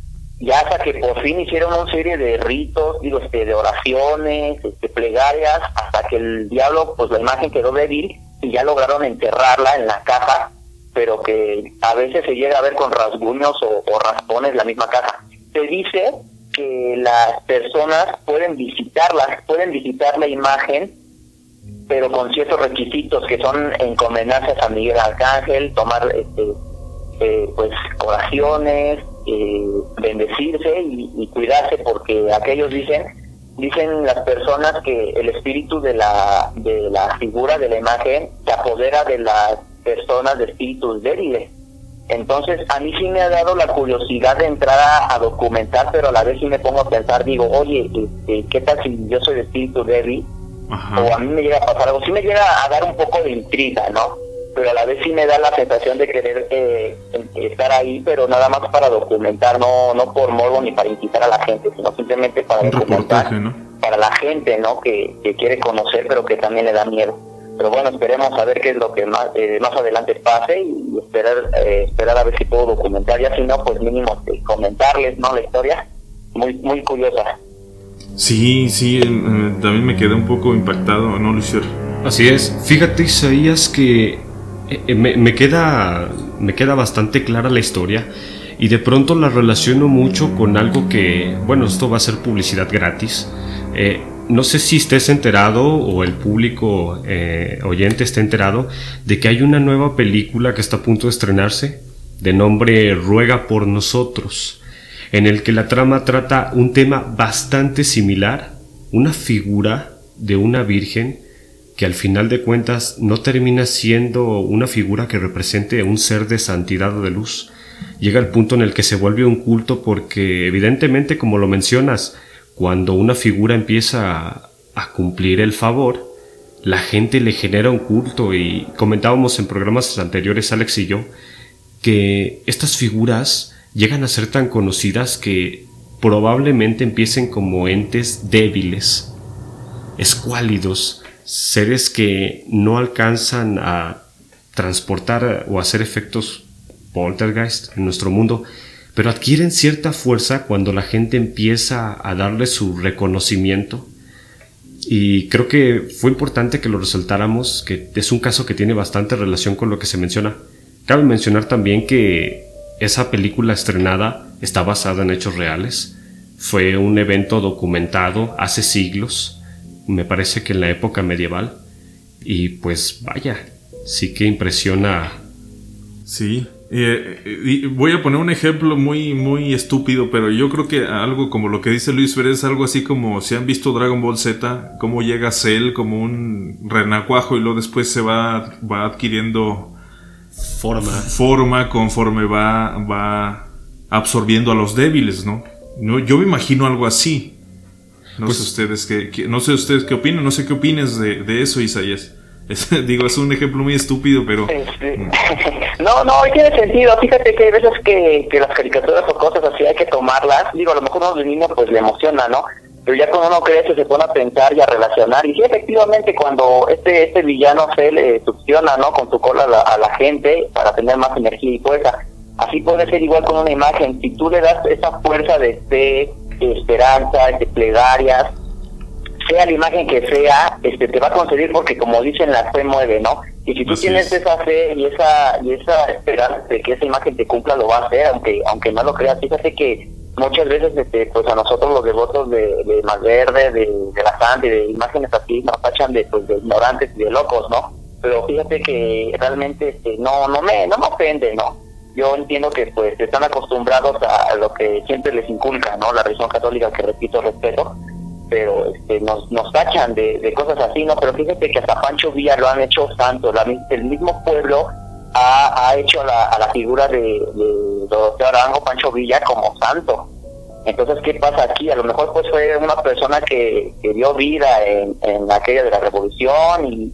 S4: ya hasta que por fin hicieron una serie de ritos, digo, este, de oraciones, este, plegarias, hasta que el diablo, pues la imagen quedó débil y ya lograron enterrarla en la caja, pero que a veces se llega a ver con rasguños o, raspones la misma caja. Se dice que las personas pueden visitarla, pueden visitar la imagen, pero con ciertos requisitos que son encomendarse a San Miguel Arcángel, tomar este, eh, pues oraciones, eh, bendecirse y, cuidarse porque aquellos dicen dicen las personas que el espíritu de la de la figura de la imagen se apodera de las personas de espíritus débiles. Entonces a mí sí me ha dado la curiosidad de entrar a, documentar pero a la vez sí me pongo a pensar digo oye este, qué tal si yo soy de espíritu débil o a mí me llega a pasar algo sí me llega a dar un poco de intriga no pero a la vez sí me da la sensación de querer eh, estar ahí, pero nada más para documentar, no no por morbo ni para incitar a la gente, sino simplemente para documentar para la gente, ¿no? Que, quiere conocer, pero que también le da miedo. Pero bueno, esperemos a ver qué es lo que más eh, más adelante pase y esperar eh, esperar a ver si puedo documentar. Ya si no, pues mínimo comentarles, ¿no? La historia muy muy curiosa.
S2: Sí, sí, también me quedé un poco impactado, ¿no, Lucier?
S3: Así es. Fíjate, Isaías, que eh, eh, me, queda, me queda bastante clara la historia y de pronto la relaciono mucho con algo que, bueno, esto va a ser publicidad gratis. Eh, no sé si estés enterado o el público oyente esté enterado de que hay una nueva película que está a punto de estrenarse de nombre Ruega por nosotros, en el que la trama trata un tema bastante similar, una figura de una virgen que al final de cuentas no termina siendo una figura que represente un ser de santidad o de luz. Llega el punto en el que se vuelve un culto porque evidentemente, como lo mencionas, cuando una figura empieza a, cumplir el favor, la gente le genera un culto y comentábamos en programas anteriores Alex y yo que estas figuras llegan a ser tan conocidas que probablemente empiecen como entes débiles, escuálidos, seres que no alcanzan a transportar o hacer efectos poltergeist en nuestro mundo, pero adquieren cierta fuerza cuando la gente empieza a darle su reconocimiento. Y creo que fue importante que lo resaltáramos, que es un caso que tiene bastante relación con lo que se menciona. Cabe mencionar también que esa película estrenada está basada en hechos reales. Fue un evento documentado hace siglos me parece que en la época medieval. Y pues vaya, sí que impresiona.
S2: Sí. Eh, voy a poner un ejemplo muy, muy estúpido, pero yo creo que algo como lo que dice Luis Pérez, algo así como si han visto Dragon Ball Z, cómo llega Cell como un renacuajo y luego después se va, va adquiriendo
S3: forma.
S2: forma conforme va, va absorbiendo a los débiles, ¿no? no yo me imagino algo así. No pues, sé ustedes qué, no sé ustedes qué opinan, no sé qué opines de, de eso, Isaías. digo, es un ejemplo muy estúpido, pero...
S4: Este, no, no, tiene sentido. Fíjate que hay veces que, que las caricaturas o cosas así hay que tomarlas. Digo, a lo mejor uno de niño pues le emociona, ¿no? pero ya cuando uno crece se pone a pensar y a relacionar, y sí, efectivamente, cuando este este villano se le succiona, ¿no? Con su cola a la, gente para tener más energía y fuerza, así puede ser igual con una imagen, si tú le das esa fuerza de fe, de esperanza, de plegarias, sea la imagen que sea, este te va a conceder porque como dicen la fe mueve, ¿no? Y si tú tienes esa fe y esa y esa esperanza de que esa imagen te cumpla, lo va a hacer, aunque aunque no lo creas. Fíjate que muchas veces este, pues a nosotros los devotos de, de Malverde, de, de la Santa y de imágenes así nos tachan de, pues, de ignorantes y de locos, ¿no? Pero fíjate que realmente este, no no me no me ofende, ¿no? Yo entiendo que pues están acostumbrados a lo que siempre les inculca, ¿no? La religión católica que repito respeto, pero este, nos, nos tachan de, cosas así, ¿no? Pero fíjate que hasta Pancho Villa lo han hecho santo, la, el mismo pueblo ha, ha hecho la, a la figura de, de doctor Arango Pancho Villa como santo. Entonces, ¿qué pasa aquí? A lo mejor pues fue una persona que, que dio vida en, en aquella de la revolución y,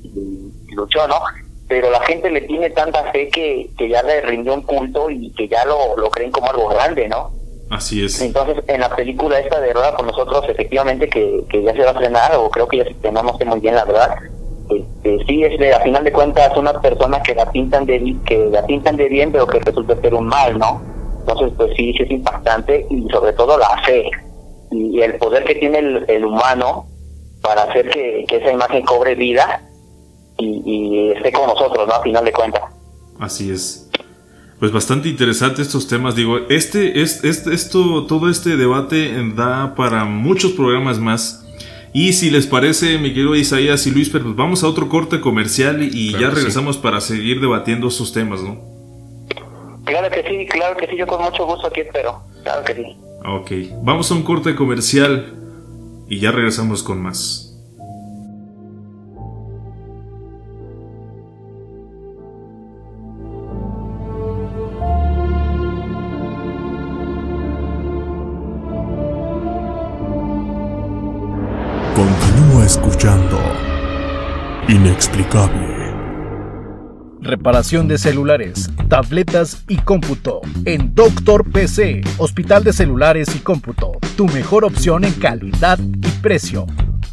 S4: luchó, ¿no? Pero la gente le tiene tanta fe que, que ya le rindió un culto y que ya lo, lo creen como algo grande, ¿no?
S2: Así es.
S4: Entonces, en la película esta de Rueda con nosotros, efectivamente, que, que ya se va a estrenar, o creo que ya se estrenó, no sé muy bien la verdad, este, sí, es de, a final de cuentas, una persona que la pintan de que la pintan de bien, pero que resulta ser un mal, ¿no? Entonces, pues sí, sí es impactante y sobre todo la fe y, el poder que tiene el, humano para hacer que, esa imagen cobre vida y, y esté con nosotros, ¿no? A final de cuentas.
S2: Así es. Pues bastante interesante estos temas. Digo, este, es, este, esto, todo este debate da para muchos programas más. Y si les parece, mi querido Isaías y Luis, pues vamos a otro corte comercial y ya regresamos para seguir debatiendo estos temas, ¿no?
S4: Claro que sí, claro que sí, yo con mucho gusto aquí espero. Claro que sí.
S2: Ok, vamos a un corte comercial y ya regresamos con más.
S1: Continúa escuchando. Inexplicable.
S5: Reparación de celulares, tabletas y cómputo. En Doctor PC, Hospital de Celulares y Cómputo. Tu mejor opción en calidad y precio.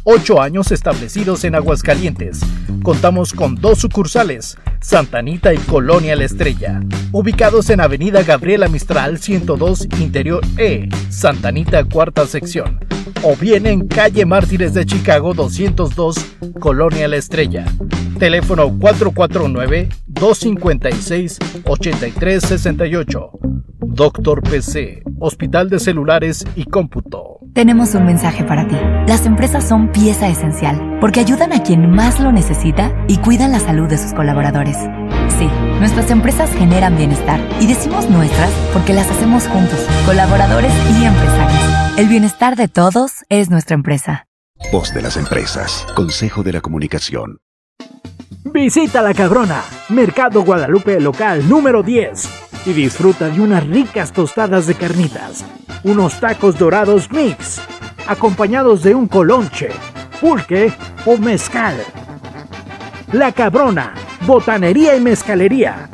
S5: Ocho años establecidos en Aguascalientes. Contamos con dos sucursales, Santanita y Colonia La Estrella, ubicados en Avenida Gabriela Mistral 102 Interior E, Santanita cuarta sección, o bien en Calle Mártires de Chicago 202 Colonia La Estrella. Teléfono 449-256-8368. Doctor PC, Hospital de Celulares y Cómputo.
S6: Tenemos un mensaje para ti. Las empresas son pieza esencial porque ayudan a quien más lo necesita y cuidan la salud de sus colaboradores. Sí, nuestras empresas generan bienestar y decimos nuestras porque las hacemos juntos, colaboradores y empresarios. El bienestar de todos es nuestra empresa.
S7: Voz de las empresas, Consejo de la Comunicación.
S5: Visita La Cabrona, Mercado Guadalupe local número 10 y disfruta de unas ricas tostadas de carnitas, unos tacos dorados mix, acompañados de un colonche, pulque o mezcal. La Cabrona, botanería y mezcalería.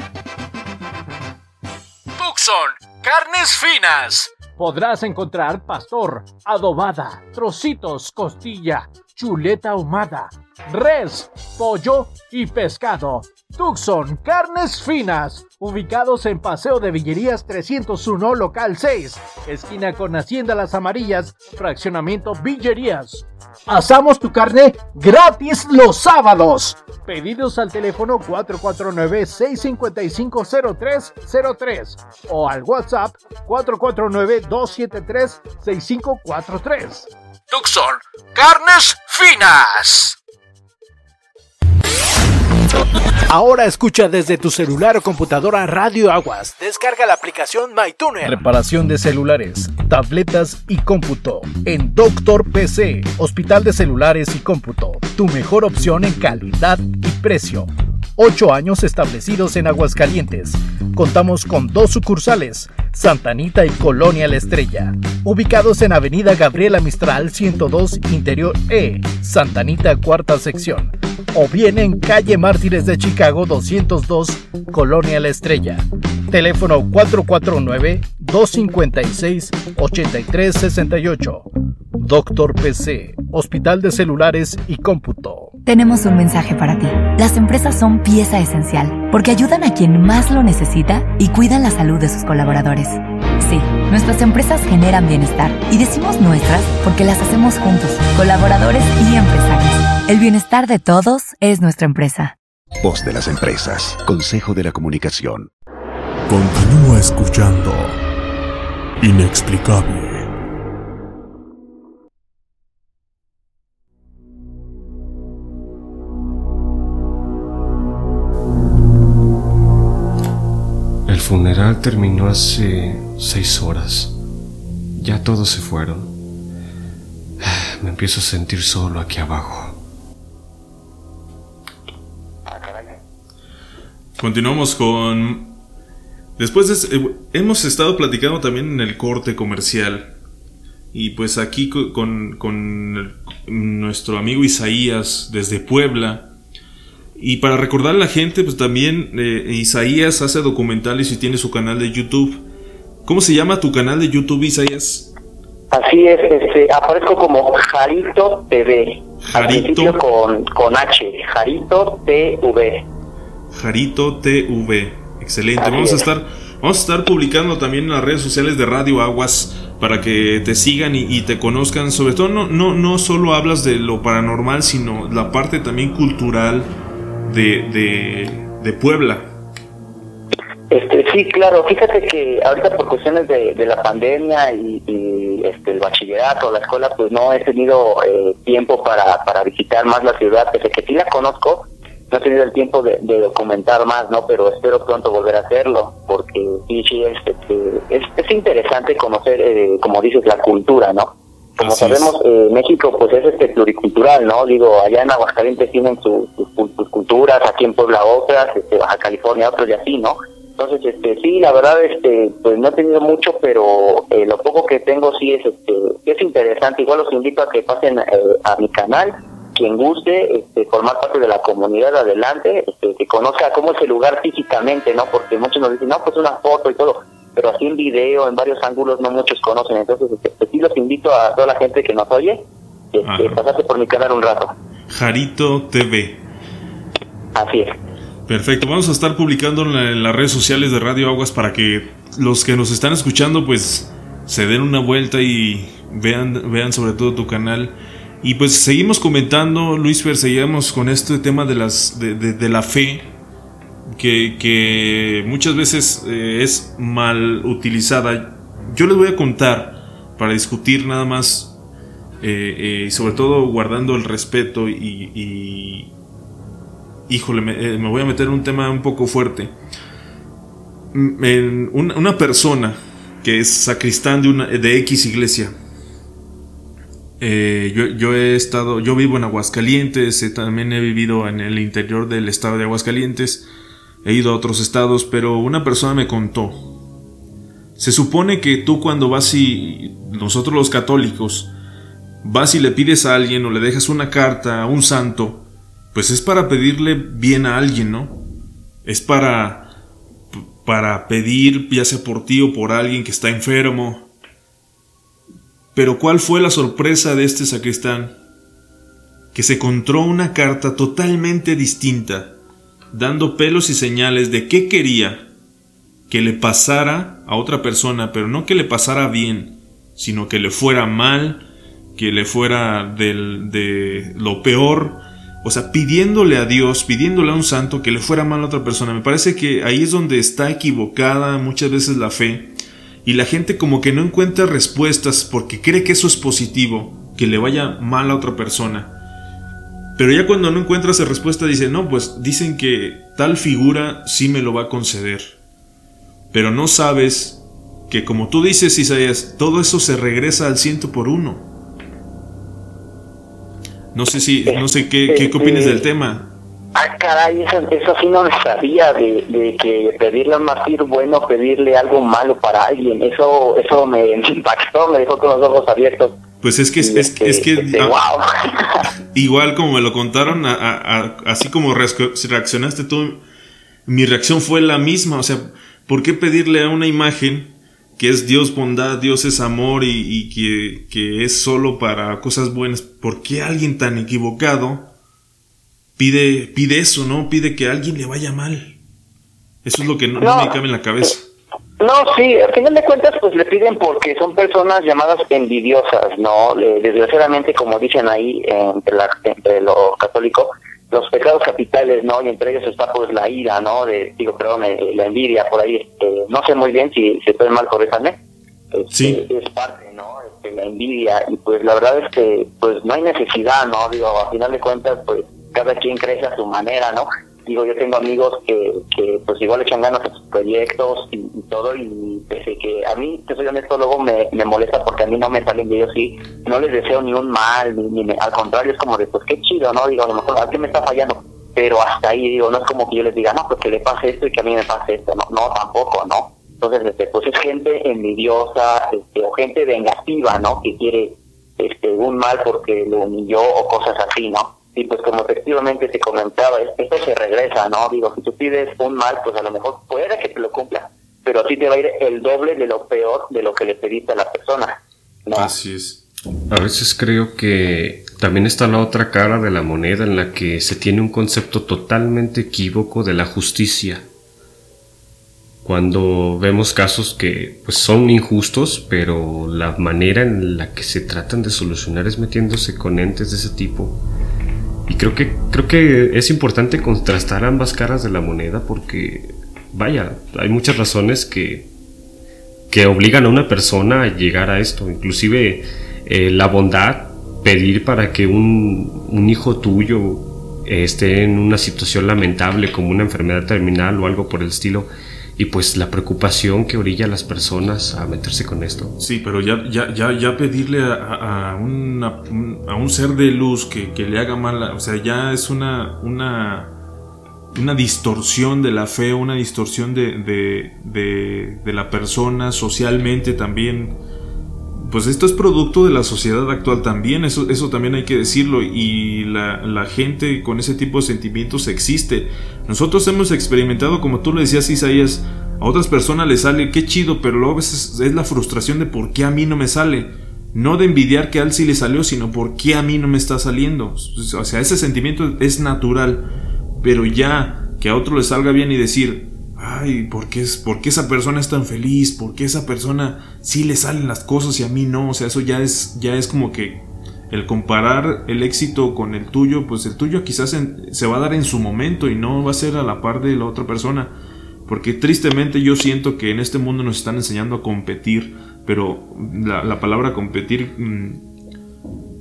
S5: Tucson, carnes finas. Podrás encontrar pastor, adobada, trocitos, costilla, chuleta ahumada, res, pollo y pescado Tucson, carnes finas, ubicados en Paseo de Villerías 301, local 6, esquina con Hacienda Las Amarillas, fraccionamiento Villerías. Asamos tu carne gratis los sábados. Pedidos al teléfono 449-655-0303 o al WhatsApp 449-273-6543. Tucson, carnes finas. Ahora escucha desde tu celular o computadora Radio Aguas. Descarga la aplicación MyTuner. Reparación de celulares, tabletas y cómputo. En Doctor PC, Hospital de Celulares y Cómputo. Tu mejor opción en calidad y precio. Ocho años establecidos en Aguascalientes. Contamos con dos sucursales, Santanita y Colonia La Estrella, ubicados en Avenida Gabriela Mistral 102 Interior E, Santanita cuarta sección, o bien en Calle Mártires de Chicago 202 Colonia La Estrella. Teléfono 449 256 8368. Doctor PC, Hospital de Celulares y Cómputo.
S6: Tenemos un mensaje para ti. Las empresas son pieza esencial porque ayudan a quien más lo necesita y cuidan la salud de sus colaboradores. Sí, nuestras empresas generan bienestar y decimos nuestras porque las hacemos juntos, colaboradores y empresarios. El bienestar de todos es nuestra empresa.
S7: Voz de las empresas. Consejo de la Comunicación.
S1: Continúa escuchando. Inexplicable.
S3: El funeral terminó hace seis horas. Ya todos se fueron. Me empiezo a sentir solo aquí abajo.
S2: Continuamos con... Después de... eh, hemos estado platicando también en el corte comercial. Y pues aquí co- con, con el- nuestro amigo Isaías desde Puebla. Y para recordar a la gente, pues también eh, Isaías hace documentales y tiene su canal de YouTube. ¿Cómo se llama tu canal de YouTube, Isaías?
S4: Así es, este, aparezco como Jarito TV. Al
S2: Jarito.
S4: principio con, con H, Jarito TV.
S2: Jarito TV. Excelente.
S4: Así
S2: Vamos a
S4: es.
S2: estar, vamos a estar publicando también en las redes sociales de Radio Aguas para que te sigan y, y te conozcan. Sobre todo no, no, no solo hablas de lo paranormal, sino la parte también cultural de, de, Puebla.
S4: Este, sí, claro, fíjate que ahorita por cuestiones de, de la pandemia y, este, el bachillerato, la escuela, pues no he tenido eh, tiempo para, para visitar más la ciudad, pese que sí la conozco, no he tenido el tiempo de, documentar más, ¿no? Pero espero pronto volver a hacerlo, porque sí, sí, es, este, es, es interesante conocer, eh, como dices, la cultura, ¿no? Como
S2: Así
S4: sabemos, eh, México pues es este pluricultural, ¿no? Digo, allá en Aguascalientes tienen su- sus, sus- sus culturas, aquí en Puebla otras, este, Baja California otras y así, ¿no? Entonces, este, sí, la verdad, este, pues no he tenido mucho, pero eh, lo poco que tengo sí es, este, es interesante. Igual los invito a que pasen eh, a mi canal, quien guste, este, formar parte de la comunidad adelante, este, que conozca cómo es el lugar físicamente, ¿no? Porque muchos nos dicen, no, pues una foto y todo, pero así en video, en varios ángulos, no muchos conocen. Entonces, este, sí los invito a toda la gente que nos oye, este,
S2: Ajá.
S4: pasarse por mi canal un rato.
S2: Jarito TV.
S4: Así es.
S2: Perfecto, vamos a estar publicando en, la- en las redes sociales de Radio Aguas para que los que nos están escuchando pues se den una vuelta y vean, vean sobre todo tu canal. Y pues seguimos comentando, Luis Fer, seguimos con este tema de, las, de, de- de la fe, que, muchas veces eh, es mal utilizada. Yo les voy a contar para discutir nada más eh, eh, sobre todo guardando el respeto y, y, híjole, me, eh, me voy a meter en un tema un poco fuerte. Mm, en una, persona que es sacristán de, una, de X iglesia. Yo, yo he estado, yo vivo en Aguascalientes, también he vivido en el interior del estado de Aguascalientes, he ido a otros estados, pero una persona me contó. Se supone que tú cuando vas y nosotros los católicos vas y le pides a alguien o le dejas una carta a un santo, pues es para pedirle bien a alguien, ¿no? Es para para pedir ya sea por ti o por alguien que está enfermo. Pero ¿cuál fue la sorpresa de este sacristán? Que se encontró una carta totalmente distinta, dando pelos y señales de qué quería que le pasara a otra persona, pero no que le pasara bien, sino que le fuera mal, que le fuera del, de lo peor, o sea, pidiéndole a Dios, pidiéndole a un santo que le fuera mal a otra persona. Me parece que ahí es donde está equivocada muchas veces la fe. Y la gente como que no encuentra respuestas porque cree que eso es positivo, que le vaya mal a otra persona. Pero ya cuando no encuentra esa respuesta dice, no, pues dicen que tal figura sí me lo va a conceder. Pero no sabes que como tú dices, Isaías, todo eso se regresa al ciento por uno. No sé si, no sé qué, qué, opinas del tema.
S4: Ah, caray, eso, eso sí no lo sabía, de, de que pedirle a un bueno, pedirle algo malo para alguien. Eso eso me impactó, me dejó con los ojos abiertos.
S2: Pues es que es, es, es que
S4: Este,
S2: ah,
S4: wow.
S2: igual como me lo contaron, a- a- a- así como reacc- reaccionaste tú, mi reacción fue la misma. O sea, ¿por qué pedirle a una imagen que es Dios bondad, Dios es amor y, que, que, es solo para cosas buenas, ¿por qué alguien tan equivocado pide, pide eso, no? Pide que a alguien le vaya mal. Eso es lo que no, me cabe en la cabeza.
S4: No, sí, al final de cuentas pues le piden porque son personas llamadas envidiosas, ¿no? Desgraciadamente, como dicen ahí entre, la, entre los católicos, los pecados capitales, ¿no? Y entre ellos está pues la ira, ¿no? De, digo, perdón, eh, la envidia, por ahí, este, no sé muy bien si, si estoy mal, corríjame. Este, sí. Es parte, ¿no? Este, la envidia, y pues la verdad es que pues no hay necesidad, ¿no? Digo, a final de cuentas, pues cada quien crece a su manera, ¿no? Digo, yo tengo amigos que, que pues igual echan ganas a sus proyectos y, todo, y pese que a mí, que soy honesto, luego me, me molesta porque a mí no me salen videos y no les deseo ni un mal, ni, al contrario, es como de, pues qué chido, ¿no? Digo, a lo mejor, ¿a qué me está fallando? Pero hasta ahí, digo, no es como que yo les diga, no, pues que le pase esto y que a mí me pase esto, no, no, tampoco, ¿no? Entonces, este, pues es gente envidiosa, este, o gente vengativa, ¿no? Que quiere este un mal porque lo humilló o cosas así, ¿no? Y pues como efectivamente te comentaba, esto se regresa, ¿no? Digo, si tú pides un mal, pues a lo mejor puede que te lo cumpla, pero así te va a ir el doble de lo peor de lo que le pediste a la persona.
S2: Así es.
S3: A veces creo que también está la otra cara de la moneda en la que se tiene un concepto totalmente equívoco de la justicia. Cuando vemos casos que pues, son injustos, pero la manera en la que se tratan de solucionar es metiéndose con entes de ese tipo y creo que, creo que es importante contrastar ambas caras de la moneda porque, vaya, hay muchas razones que, que obligan a una persona a llegar a esto. Inclusive eh, la bondad, pedir para que un, un hijo tuyo esté en una situación lamentable como una enfermedad terminal o algo por el estilo, y pues la preocupación que orilla a las personas a meterse con esto.
S2: Sí, pero ya, ya, ya, ya pedirle a, a, un, a, un, ser de luz que, que, le haga mal, o sea, ya es una, una, una distorsión de la fe, una distorsión de, de, de, de la persona socialmente también pues esto es producto de la sociedad actual también, eso, eso también hay que decirlo, y la, gente con ese tipo de sentimientos existe. Nosotros hemos experimentado, como tú le decías, Isaías, a otras personas les sale, qué chido, pero luego a veces es la frustración de por qué a mí no me sale. No de envidiar que a él sí le salió, sino por qué a mí no me está saliendo. O sea, ese sentimiento es natural, pero ya que a otro le salga bien y decir, ay, ¿por qué, ¿por esa persona es tan feliz? ¿Por qué esa persona sí le salen las cosas y a mí no? O sea, eso ya es, ya es como que el comparar el éxito con el tuyo, pues el tuyo quizás se va a dar en su momento y no va a ser a la par de la otra persona. Porque tristemente yo siento que en este mundo nos están enseñando a competir, pero la, palabra competir mm,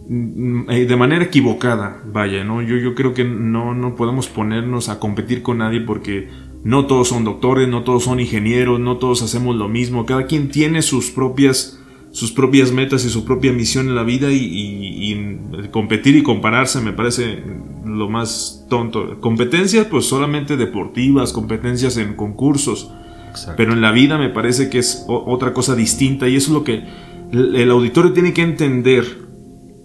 S2: mm, eh, de manera equivocada, vaya, ¿no? Yo, yo creo que no, no podemos ponernos a competir con nadie porque no todos son doctores, no todos son ingenieros, no todos hacemos lo mismo. Cada quien tiene sus propias, sus propias metas y su propia misión en la vida y, competir y compararse me parece lo más tonto. Competencias pues solamente deportivas, competencias en concursos. Pero en la vida me parece que es otra cosa distinta y eso es lo que el, auditorio tiene que entender.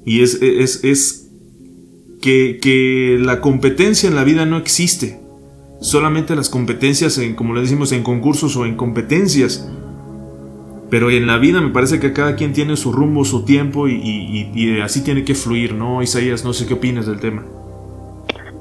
S2: Y es, es, es que, que la competencia en la vida no existe solamente las competencias, en, como le decimos, en concursos o en competencias. Pero en la vida me parece que cada quien tiene su rumbo, su tiempo y, así tiene que fluir, ¿no? Isaías, no sé qué opinas del tema.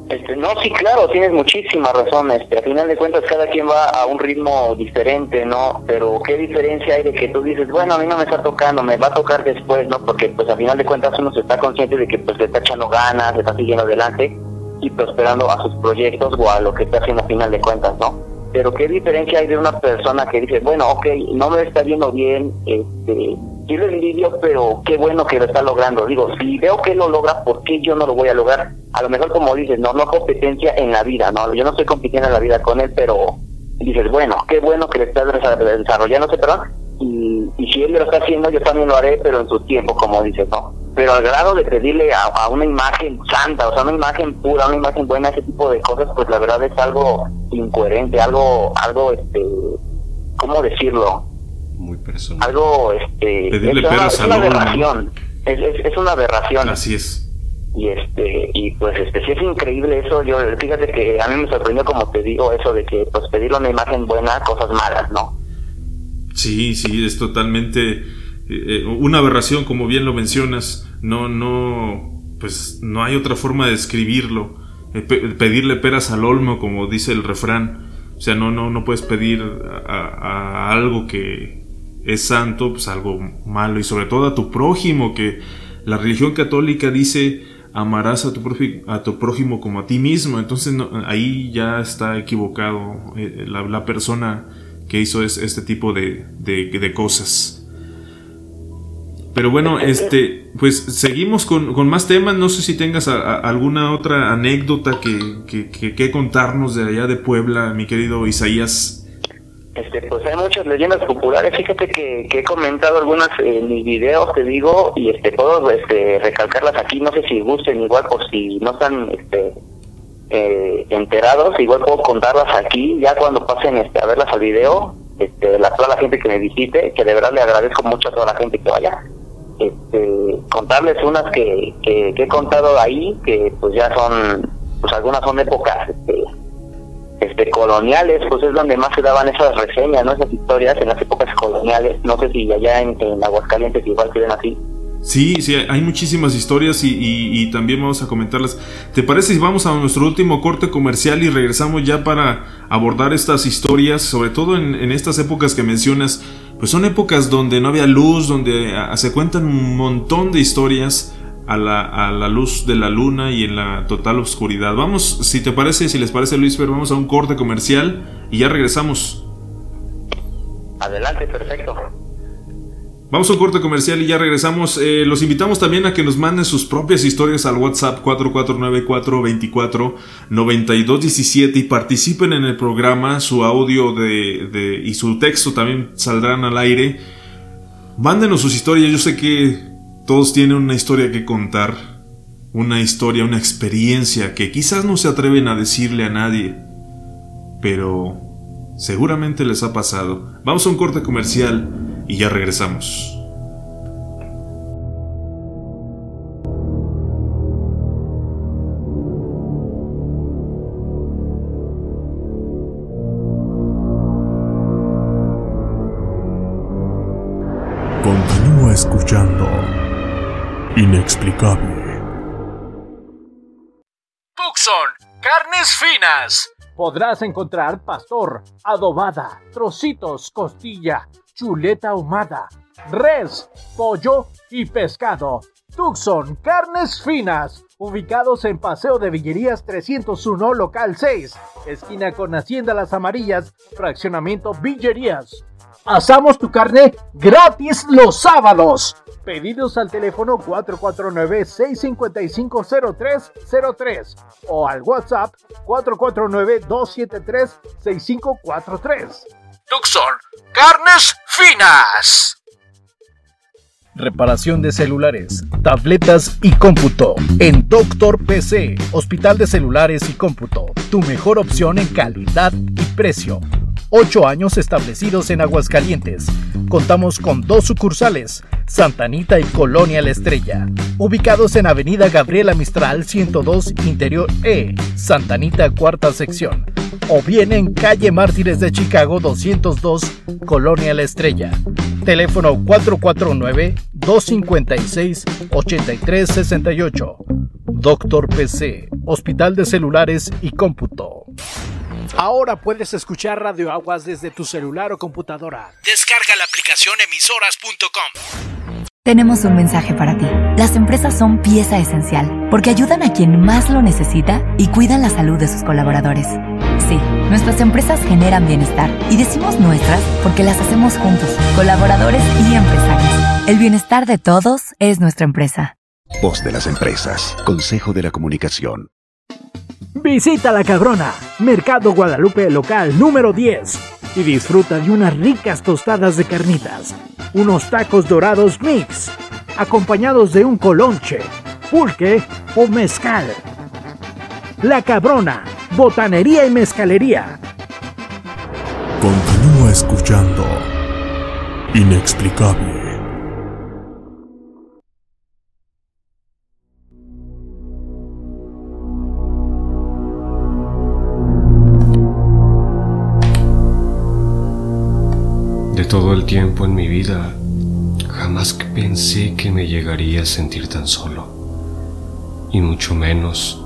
S4: Este, no, sí, claro, tienes muchísimas razones. Este, a final de cuentas, cada quien va a un ritmo diferente, ¿no? Pero qué diferencia hay de que tú dices, bueno, a mí no me está tocando, me va a tocar después, ¿no? Porque, pues, a final de cuentas, uno se está consciente de que, pues, le está echando ganas, le está siguiendo adelante y prosperando a sus proyectos o a lo que está haciendo a final de cuentas, ¿no? Pero qué diferencia hay de una persona que dice, bueno, ok, no me está yendo bien, este, yo envidio, pero qué bueno que lo está logrando. Digo, si veo que lo logra, ¿por qué yo no lo voy a lograr? A lo mejor como dices, no, no competencia en la vida, ¿no? Yo no estoy compitiendo en la vida con él, pero dices, bueno, qué bueno que le está desarrollándose, perdón, y, y si él lo está haciendo, yo también lo haré, pero en su tiempo, como dices, ¿no? Pero al grado de pedirle a, una imagen santa, o sea, una imagen pura, una imagen buena, ese tipo de cosas, pues la verdad es algo incoherente, algo, algo, este, ¿cómo decirlo?
S3: Muy personal.
S4: Algo, este,
S2: es una,
S4: es una aberración, es, es, una aberración.
S2: Así es.
S4: Y este, y pues este, sí es increíble eso, yo, fíjate que a mí me sorprendió como te digo eso de que, pues pedirle una imagen buena, cosas malas, ¿no?
S2: Sí, sí, es totalmente eh, eh, una aberración, como bien lo mencionas. No, no, pues no hay otra forma de describirlo. Eh, pedirle peras al olmo, como dice el refrán. O sea, no, no, no puedes pedir a, algo que es santo, pues algo malo. Y sobre todo a tu prójimo, que la religión católica dice amarás a tu, a tu prójimo como a ti mismo. Entonces ahí ya está equivocado la, la persona que hizo este tipo de, cosas. Pero bueno, este, pues seguimos con, más temas. No sé si tengas alguna otra anécdota que, que, contarnos de allá de Puebla, mi querido Isaías.
S4: Este, pues hay muchas leyendas populares. Fíjate que, he comentado algunas en mis videos, te digo, y este, puedo este, recalcarlas aquí. No sé si gusten igual o si no están este, eh, enterados, igual puedo contarlas aquí, ya cuando pasen este, a verlas al video, este, la, toda la gente que me visite, que de verdad le agradezco mucho a toda la gente que vaya. Este, contarles unas que, que, he contado ahí, que pues ya son, pues algunas son épocas este, este, coloniales, pues es donde más se daban esas reseñas, ¿no? esas historias en las épocas coloniales. No sé si allá en, en Aguascalientes igual se ven así.
S2: Sí, sí, hay muchísimas historias y, también vamos a comentarlas. ¿Te parece si vamos a nuestro último corte comercial y regresamos ya para abordar estas historias, sobre todo en, estas épocas que mencionas? Pues son épocas donde no había luz, donde se cuentan un montón de historias a la, a la, luz de la luna y en la total oscuridad. Vamos, si te parece, si les parece Luis Fer, vamos a un corte comercial y ya regresamos.
S4: Adelante, perfecto.
S2: Vamos a un corte comercial y ya regresamos. Eh, los invitamos también a que nos manden sus propias historias al WhatsApp 449-424-9217 y participen en el programa. Su audio de, y su texto también saldrán al aire. Mándenos sus historias. Yo sé que todos tienen una historia que contar. Una historia, una experiencia que quizás no se atreven a decirle a nadie. Pero seguramente les ha pasado. Vamos a un corte comercial y ya regresamos.
S1: Continúa escuchando. Inexplicable.
S5: Puxon, carnes finas. Podrás encontrar pastor, adobada, trocitos, costilla chuleta ahumada, res, pollo y pescado. Tucson, carnes finas, ubicados en Paseo de Villerías 301, local 6, esquina con Hacienda Las Amarillas, fraccionamiento Villerías. Asamos tu carne gratis los sábados. Pedidos al teléfono 449-655-0303 o al WhatsApp 449-273-6543. Tucson, carnes finas. Reparación de celulares, tabletas y cómputo. En Doctor PC, Hospital de Celulares y Cómputo. Tu mejor opción en calidad y precio. Ocho años establecidos en Aguascalientes. Contamos con dos sucursales, Santanita y Colonia La Estrella, ubicados en Avenida Gabriela Mistral 102 Interior E, Santanita cuarta sección o bien en calle Mártires de Chicago 202, Colonia La Estrella. Teléfono 449-256-8368. Doctor PC, Hospital de Celulares y Cómputo. Ahora puedes escuchar Radio Aguas desde tu celular o computadora. Descarga la aplicación emisoras.com.
S6: Tenemos un mensaje para ti. Las empresas son pieza esencial porque ayudan a quien más lo necesita y cuidan la salud de sus colaboradores. Sí, nuestras empresas generan bienestar y decimos nuestras porque las hacemos juntos, colaboradores y empresarios. El bienestar de todos es nuestra empresa.
S7: Voz de las empresas, Consejo de la Comunicación.
S5: Visita La Cabrona, Mercado Guadalupe local número 10 y disfruta de unas ricas tostadas de carnitas unos tacos dorados mix, acompañados de un colonche, pulque o mezcal. La Cabrona, botanería y mezcalería.
S1: Continúa escuchando. Inexplicable.
S3: Tiempo en mi vida, jamás pensé que me llegaría a sentir tan solo, y mucho menos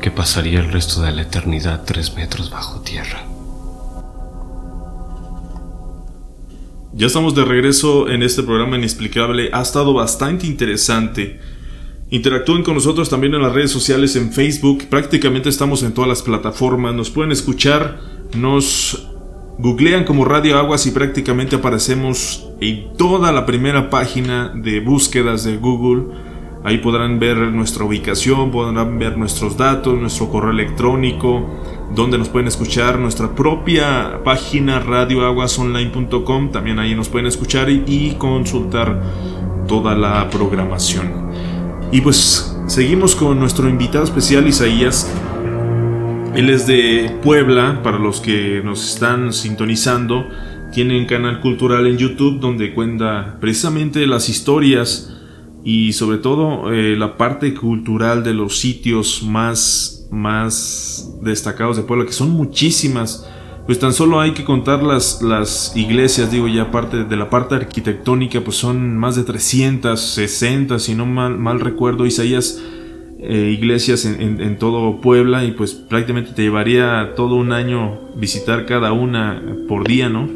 S3: que pasaría el resto de la eternidad tres metros bajo tierra.
S2: Ya estamos de regreso en este programa inexplicable. Ha estado bastante interesante. Interactúen con nosotros también en las redes sociales, en Facebook. Prácticamente estamos en todas las plataformas. Nos pueden escuchar. Nos googlean como Radio Aguas y prácticamente aparecemos en toda la primera página de búsquedas de Google. Ahí podrán ver nuestra ubicación, podrán ver nuestros datos, nuestro correo electrónico, donde nos pueden escuchar, nuestra propia página radioaguasonline.com, también ahí nos pueden escuchar y, consultar toda la programación. Y pues seguimos con nuestro invitado especial Isaías. Él es de Puebla, para los que nos están sintonizando, tiene un canal cultural en YouTube donde cuenta precisamente las historias y sobre todo eh, la parte cultural de los sitios más, más destacados de Puebla, que son muchísimas. Pues tan solo hay que contar las, las iglesias, digo ya parte de la parte arquitectónica, pues son más de 360, si no mal, mal recuerdo, Isaías, eh, iglesias en, en, todo Puebla y pues prácticamente te llevaría todo un año visitar cada una por día, ¿no?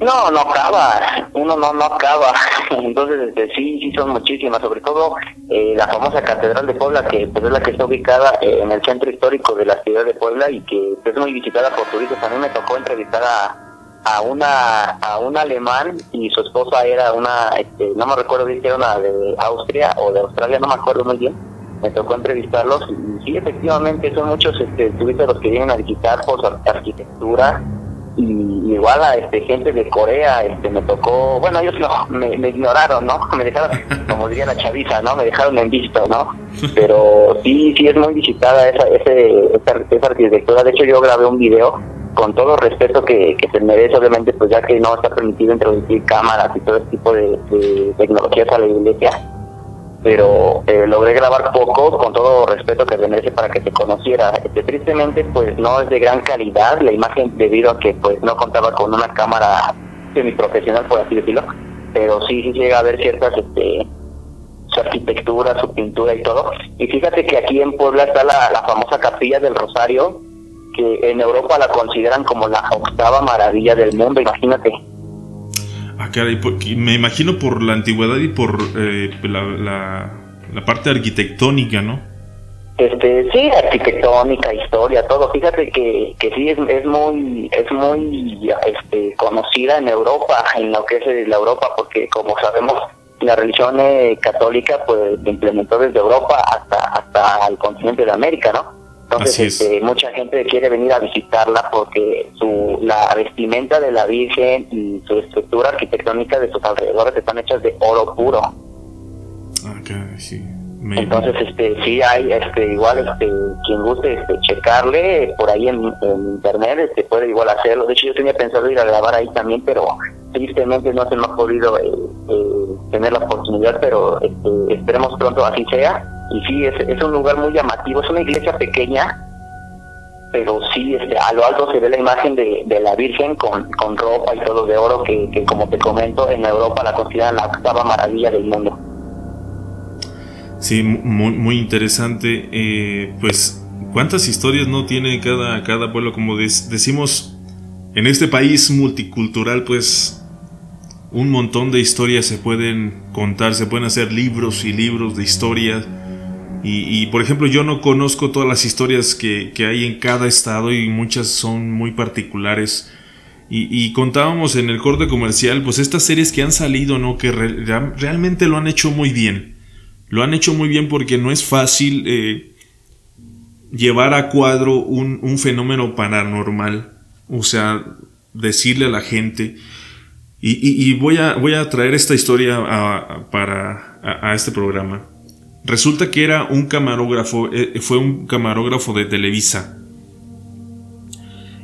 S4: No, no acaba, uno no, no acaba. Entonces, este, sí, sí son muchísimas, sobre todo eh, la famosa Catedral de Puebla, que pues, es la que está ubicada eh, en el centro histórico de la ciudad de Puebla y que es muy visitada por turistas. A mí me tocó entrevistar a, a una a un alemán y su esposa era una, este, no me recuerdo si era una de Austria o de Australia, no me acuerdo muy bien. Me tocó entrevistarlos y sí, efectivamente son muchos este, turistas los que vienen a visitar por su arquitectura y igual a este gente de Corea este me tocó bueno ellos no me, ignoraron no me dejaron como diría la chaviza no me dejaron en visto no pero sí sí es muy visitada esa ese esa, arquitectura. De hecho yo grabé un video con todo respeto que, que se merece obviamente pues ya que no está permitido introducir cámaras y todo ese tipo de, de tecnologías a la iglesia pero eh, logré grabar poco, con todo respeto que merece para que se conociera. Este, tristemente, pues no es de gran calidad la imagen debido a que pues no contaba con una cámara semiprofesional, por así decirlo, pero sí, sí llega a ver ciertas, este, su arquitectura, su pintura y todo. Y fíjate que aquí en Puebla está la famosa Capilla del Rosario, que en Europa la consideran como la octava maravilla del mundo, imagínate.
S2: Ah, me imagino por la antigüedad y por eh, la, la, parte arquitectónica, ¿no?
S4: Este, sí, arquitectónica, historia, todo. Fíjate que, que sí es, es muy es muy este, conocida en Europa, en lo que es la Europa, porque como sabemos la religión eh, católica pues se implementó desde Europa hasta hasta el continente de América, ¿no? Entonces, este, mucha gente quiere venir a visitarla porque su la vestimenta de la Virgen y su estructura arquitectónica de sus alrededores están hechas de oro puro.
S2: Sí.
S4: Entonces, este, sí hay, este, igual, este, quien guste, este, checarle por ahí en, internet, este, puede igual hacerlo. De hecho, yo tenía pensado ir a grabar ahí también, pero tristemente no se me ha podido eh, eh, tener la oportunidad, pero este, esperemos pronto así sea y sí, es, es un lugar muy llamativo, es una iglesia pequeña, pero sí, este, a lo alto se ve la imagen de, de la Virgen con, con ropa y todo de oro, que, que como te comento, en Europa la consideran la octava maravilla del mundo.
S2: Sí, muy, muy interesante. Eh, pues, ¿cuántas historias no tiene cada, cada pueblo? Como decimos, en este país multicultural, pues un montón de historias se pueden contar, se pueden hacer libros y libros de historias y, por ejemplo, yo no conozco todas las historias que, hay en cada estado y muchas son muy particulares. Y, contábamos en el corte comercial, pues estas series que han salido, ¿no? Que realmente lo han hecho muy bien. Lo han hecho muy bien porque no es fácil eh, llevar a cuadro un, fenómeno paranormal. O sea, decirle a la gente. Y, voy, a, voy a traer esta historia para a este programa. Resulta que era un camarógrafo, eh, fue un camarógrafo de Televisa.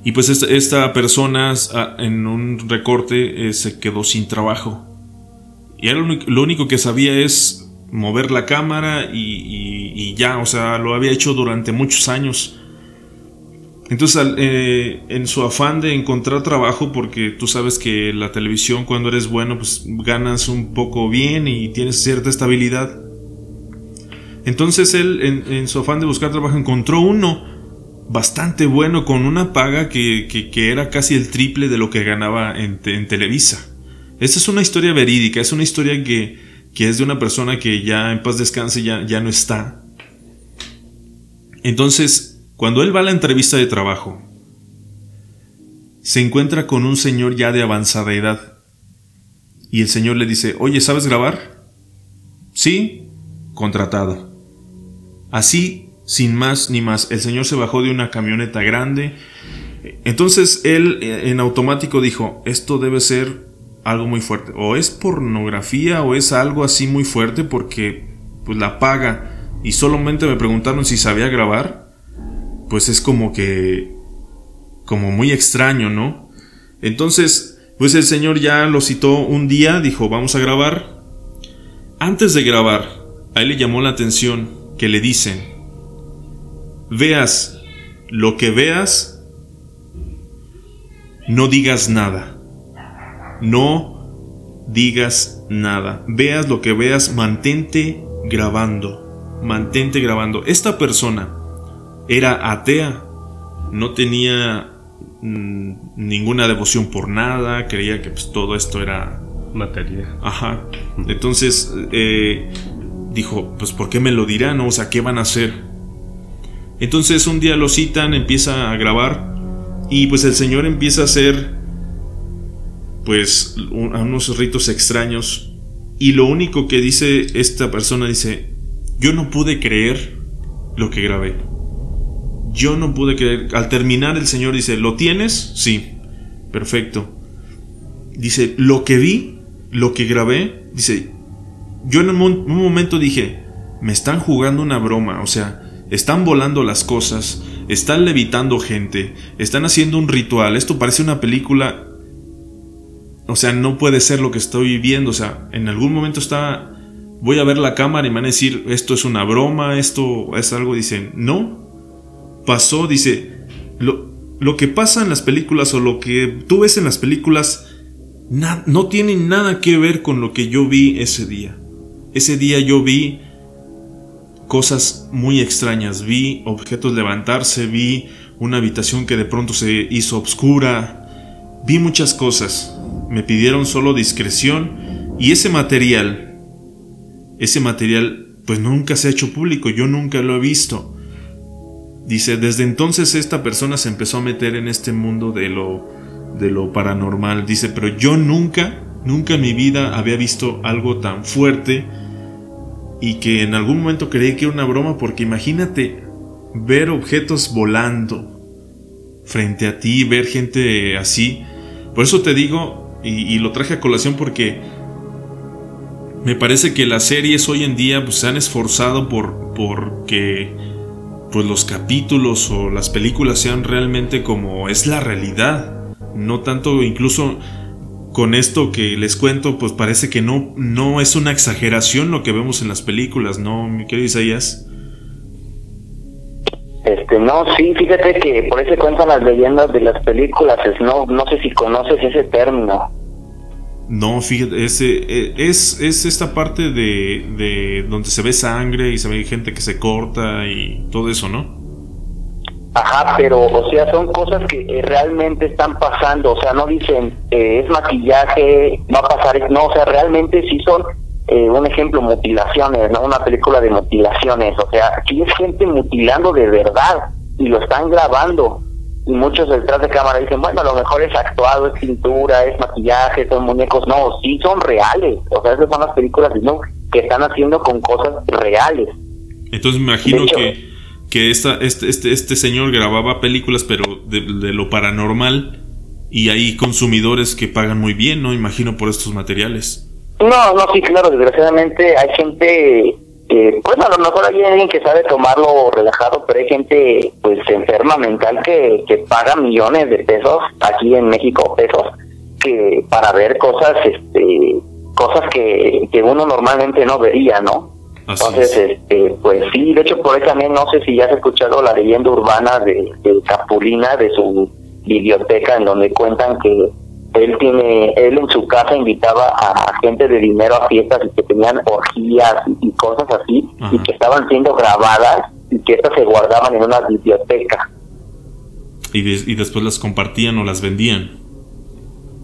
S2: Y pues esta, persona en un recorte eh, se quedó sin trabajo. Y lo único que sabía es mover la cámara y, ya, o sea, lo había hecho durante muchos años. Entonces, eh, en su afán de encontrar trabajo, porque tú sabes que la televisión cuando eres bueno, pues ganas un poco bien y tienes cierta estabilidad. Entonces él, en, su afán de buscar trabajo, encontró uno bastante bueno con una paga que, era casi el triple de lo que ganaba en, Televisa. Esta es una historia verídica, es una historia que, que, es de una persona que ya en paz descanse ya, ya no está. Entonces, cuando él va a la entrevista de trabajo, se encuentra con un señor ya de avanzada edad. Y el señor le dice, oye, ¿sabes grabar? Sí, contratado. Así, sin más ni más, el señor se bajó de una camioneta grande. Entonces él eh, en automático dijo, esto debe ser algo muy fuerte. O es pornografía o es algo así muy fuerte porque pues la paga. Y solamente me preguntaron si sabía grabar pues es como que, como muy extraño, ¿no? Entonces, pues el Señor ya lo citó un día, dijo, vamos a grabar. Antes de grabar, a él le llamó la atención que le dicen, veas lo que veas, no digas nada. No digas nada. Veas lo que veas, mantente grabando. Mantente grabando. Esta persona era atea, no tenía mm, ninguna devoción por nada, creía que pues, todo esto era
S3: materia.
S2: Ajá. Entonces eh, dijo, pues ¿por qué me lo dirán? O sea, ¿qué van a hacer? Entonces un día lo citan, empieza a grabar y pues el Señor empieza a hacer pues unos ritos extraños y lo único que dice esta persona dice, yo no pude creer lo que grabé. Yo no pude creer. Al terminar el Señor dice, ¿lo tienes? Sí. Perfecto. Dice, lo que vi, lo que grabé, dice, yo en un, momento dije, me están jugando una broma, o sea, están volando las cosas, están levitando gente, están haciendo un ritual, esto parece una película, o sea, no puede ser lo que estoy viendo, o sea, en algún momento estaba, voy a ver la cámara y me van a decir, esto es una broma, esto es algo, dicen, no, pasó, dice, lo, lo, que pasa en las películas o lo que tú ves en las películas no tiene nada que ver con lo que yo vi ese día. Ese día yo vi cosas muy extrañas, vi objetos levantarse, vi una habitación que de pronto se hizo oscura, vi muchas cosas. Me pidieron solo discreción y ese material, ese material pues nunca se ha hecho público, yo nunca lo he visto. Dice, desde entonces esta persona se empezó a meter en este mundo de lo, de lo paranormal. Dice, pero yo nunca, nunca en mi vida había visto algo tan fuerte y que en algún momento creí que era una broma porque imagínate ver objetos volando frente a ti, ver gente así. Por eso te digo, y, lo traje a colación porque me parece que las series hoy en día pues, se han esforzado por porque pues los capítulos o las películas sean realmente como es la realidad. No tanto incluso con esto que les cuento, pues parece que no, no es una exageración lo que vemos en las películas, ¿no, mi querido Isaías?
S4: Este, no, sí, fíjate que por eso cuentan las leyendas de las películas, no, no sé si conoces ese término.
S2: No, fíjate, ese, e, es, es esta parte de, de donde se ve sangre y se ve gente que se corta y todo eso, ¿no?
S4: Ajá, pero, o sea, son cosas que eh, realmente están pasando, o sea, no dicen, eh, es maquillaje, va a pasar, no, o sea, realmente sí son, eh, un ejemplo, mutilaciones, ¿no? Una película de mutilaciones, o sea, aquí es gente mutilando de verdad y lo están grabando y muchos detrás de cámara dicen, bueno, a lo mejor es actuado, es pintura, es maquillaje, son muñecos. No, sí son reales. O sea, esas son las películas que están haciendo con cosas reales.
S2: Entonces me imagino que, que esta, este, este, este señor grababa películas, pero de, lo paranormal, y hay consumidores que pagan muy bien, ¿no? Imagino por estos materiales.
S4: No, no, sí, claro, desgraciadamente hay gente pues a lo mejor hay alguien que sabe tomarlo relajado, pero hay gente pues enferma mental que, que paga millones de pesos aquí en México, pesos, que para ver cosas, este, cosas que, que uno normalmente no vería, ¿no? Entonces, este, pues sí, de hecho por ahí también no sé si ya has escuchado la leyenda urbana de, de Capulina, de su biblioteca, en donde cuentan que él tiene, él en su casa invitaba a gente de dinero a fiestas y que tenían orgías y, cosas así, y que estaban siendo grabadas y que estas se guardaban en una biblioteca.
S2: ¿Y, y después las compartían o las vendían?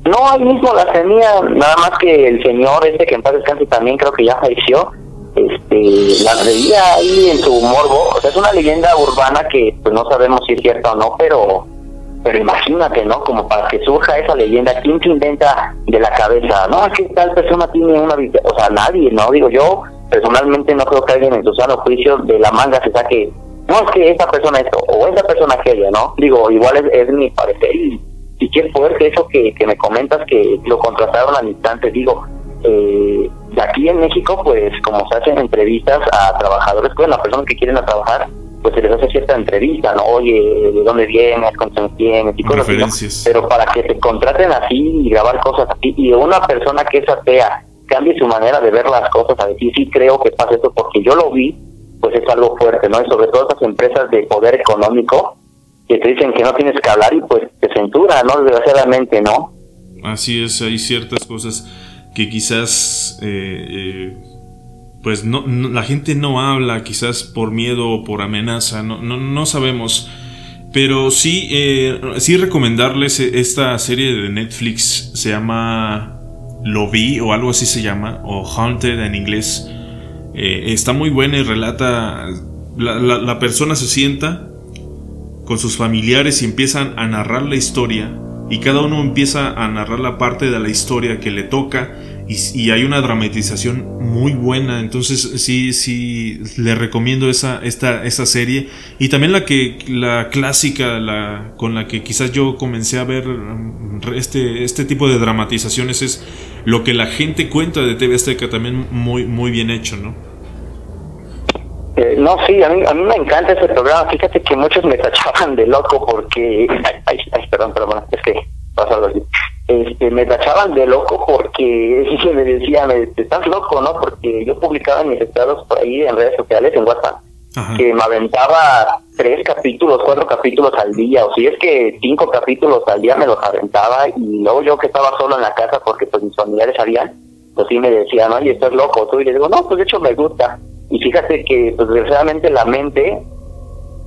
S4: No, ahí mismo las tenía, nada más que el señor este que en paz descanse también creo que ya falleció, este, las veía ahí en su morbo, o sea, es una leyenda urbana que pues no sabemos si es cierta o no, pero pero imagínate, ¿no? Como para que surja esa leyenda, ¿quién se inventa de la cabeza? No, es que tal persona tiene una o sea, nadie, ¿no? Digo, yo personalmente no creo que alguien en su sano juicio de la manga se saque, no, es que esa persona esto, o esa persona aquella, ¿no? Digo, igual es, es mi parecer y, y qué fuerte eso que, que me comentas que lo contrataron al instante, digo, eh, aquí en México, pues como se hacen entrevistas a trabajadores, pues las personas que quieren a trabajar, pues se les hace cierta entrevista, ¿no? Oye, ¿de dónde vienes? ¿Con quién vienes? Y cosas así, Pero para que se contraten así y grabar cosas así, y una persona que es atea cambie su manera de ver las cosas, a decir, sí creo que pasa esto porque yo lo vi, pues es algo fuerte, ¿no? Y sobre todo esas empresas de poder económico que te dicen que no tienes que hablar y pues te censura, ¿no? Desgraciadamente, ¿no?
S2: Así es, hay ciertas cosas que quizás eh, eh, pues no, la gente no habla, quizás por miedo o por amenaza, no, no, sabemos. Pero sí, eh, sí recomendarles esta serie de Netflix, se llama Lo Vi o algo así se llama, o Haunted en inglés. está muy buena y relata, la, la persona se sienta con sus familiares y empiezan a narrar la historia y cada uno empieza a narrar la parte de la historia que le toca y, hay una dramatización muy buena. Entonces sí sí le recomiendo esa esta esa serie. Y también la que la clásica la con la que quizás yo comencé a ver um, este este tipo de dramatizaciones es lo que la gente cuenta de TV Azteca también muy muy bien hecho no
S4: eh, no, sí, a mí, a mí me encanta ese programa. Fíjate que muchos me tachaban de loco porque... Ay, perdón, perdón, es que pasa algo así. Este, me tachaban de loco porque me decían, estás loco, ¿no? Porque yo publicaba en mis estados por ahí en redes sociales, en WhatsApp, que me aventaba tres capítulos, cuatro capítulos al día, o si es que cinco capítulos al día me los aventaba y luego yo que estaba solo en la casa porque pues mis familiares sabían, pues sí me decían, oye, estás loco tú, y les digo, no, pues de hecho me gusta. Y fíjate que, pues desgraciadamente la mente,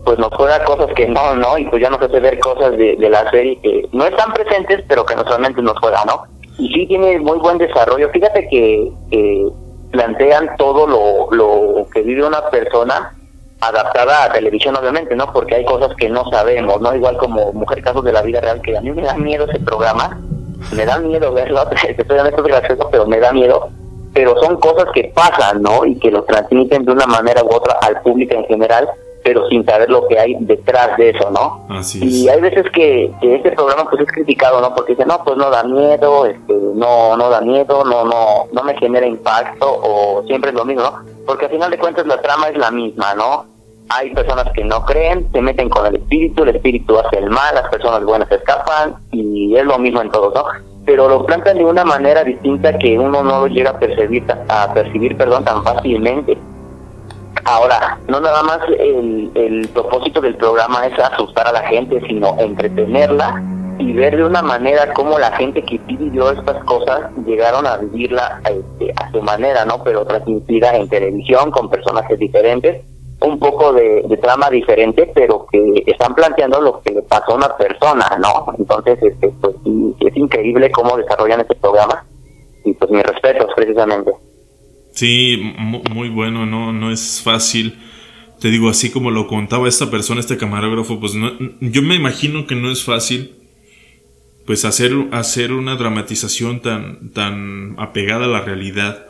S4: pues nos juega cosas que no, ¿no? Y pues ya nos hace ver cosas de, la serie que no están presentes, pero que naturalmente nos juega, ¿no? Y sí tiene muy buen desarrollo. Fíjate que plantean todo lo, que vive una persona adaptada a televisión, obviamente, ¿no? Porque hay cosas que no sabemos, ¿no? Igual como Mujer Casos de la Vida Real, que a mí me da miedo ese programa, me da miedo verlo, estoy esto gracioso, pero me da miedo pero son cosas que pasan, ¿no? Y que lo transmiten de una manera u otra al público en general, pero sin saber lo que hay detrás de eso, ¿no?
S2: Así
S4: Y hay veces que, este programa pues es criticado, ¿no? Porque dice, no, pues no da miedo, este, no, no da miedo, no, no, no me genera impacto, o siempre es lo mismo, ¿no? Porque al final de cuentas la trama es la misma, ¿no? Hay personas que no creen, se meten con el espíritu, el espíritu hace el mal, las personas buenas escapan, y es lo mismo en todos, ¿no? pero lo plantan de una manera distinta que uno no lo llega a percibir, a percibir perdón, tan fácilmente. Ahora, no nada más el, el propósito del programa es asustar a la gente, sino entretenerla y ver de una manera cómo la gente que vivió estas cosas llegaron a vivirla este, a su manera, ¿no? Pero transmitida en televisión con personajes diferentes un poco de, trama diferente, pero que están planteando lo que le pasó a una persona, ¿no? Entonces, este, pues es increíble cómo desarrollan este programa y pues mis respetos precisamente.
S2: Sí, muy bueno, no, no es fácil. Te digo, así como lo contaba esta persona, este camarógrafo, pues no, yo me imagino que no es fácil, pues hacer, hacer una dramatización tan, tan apegada a la realidad,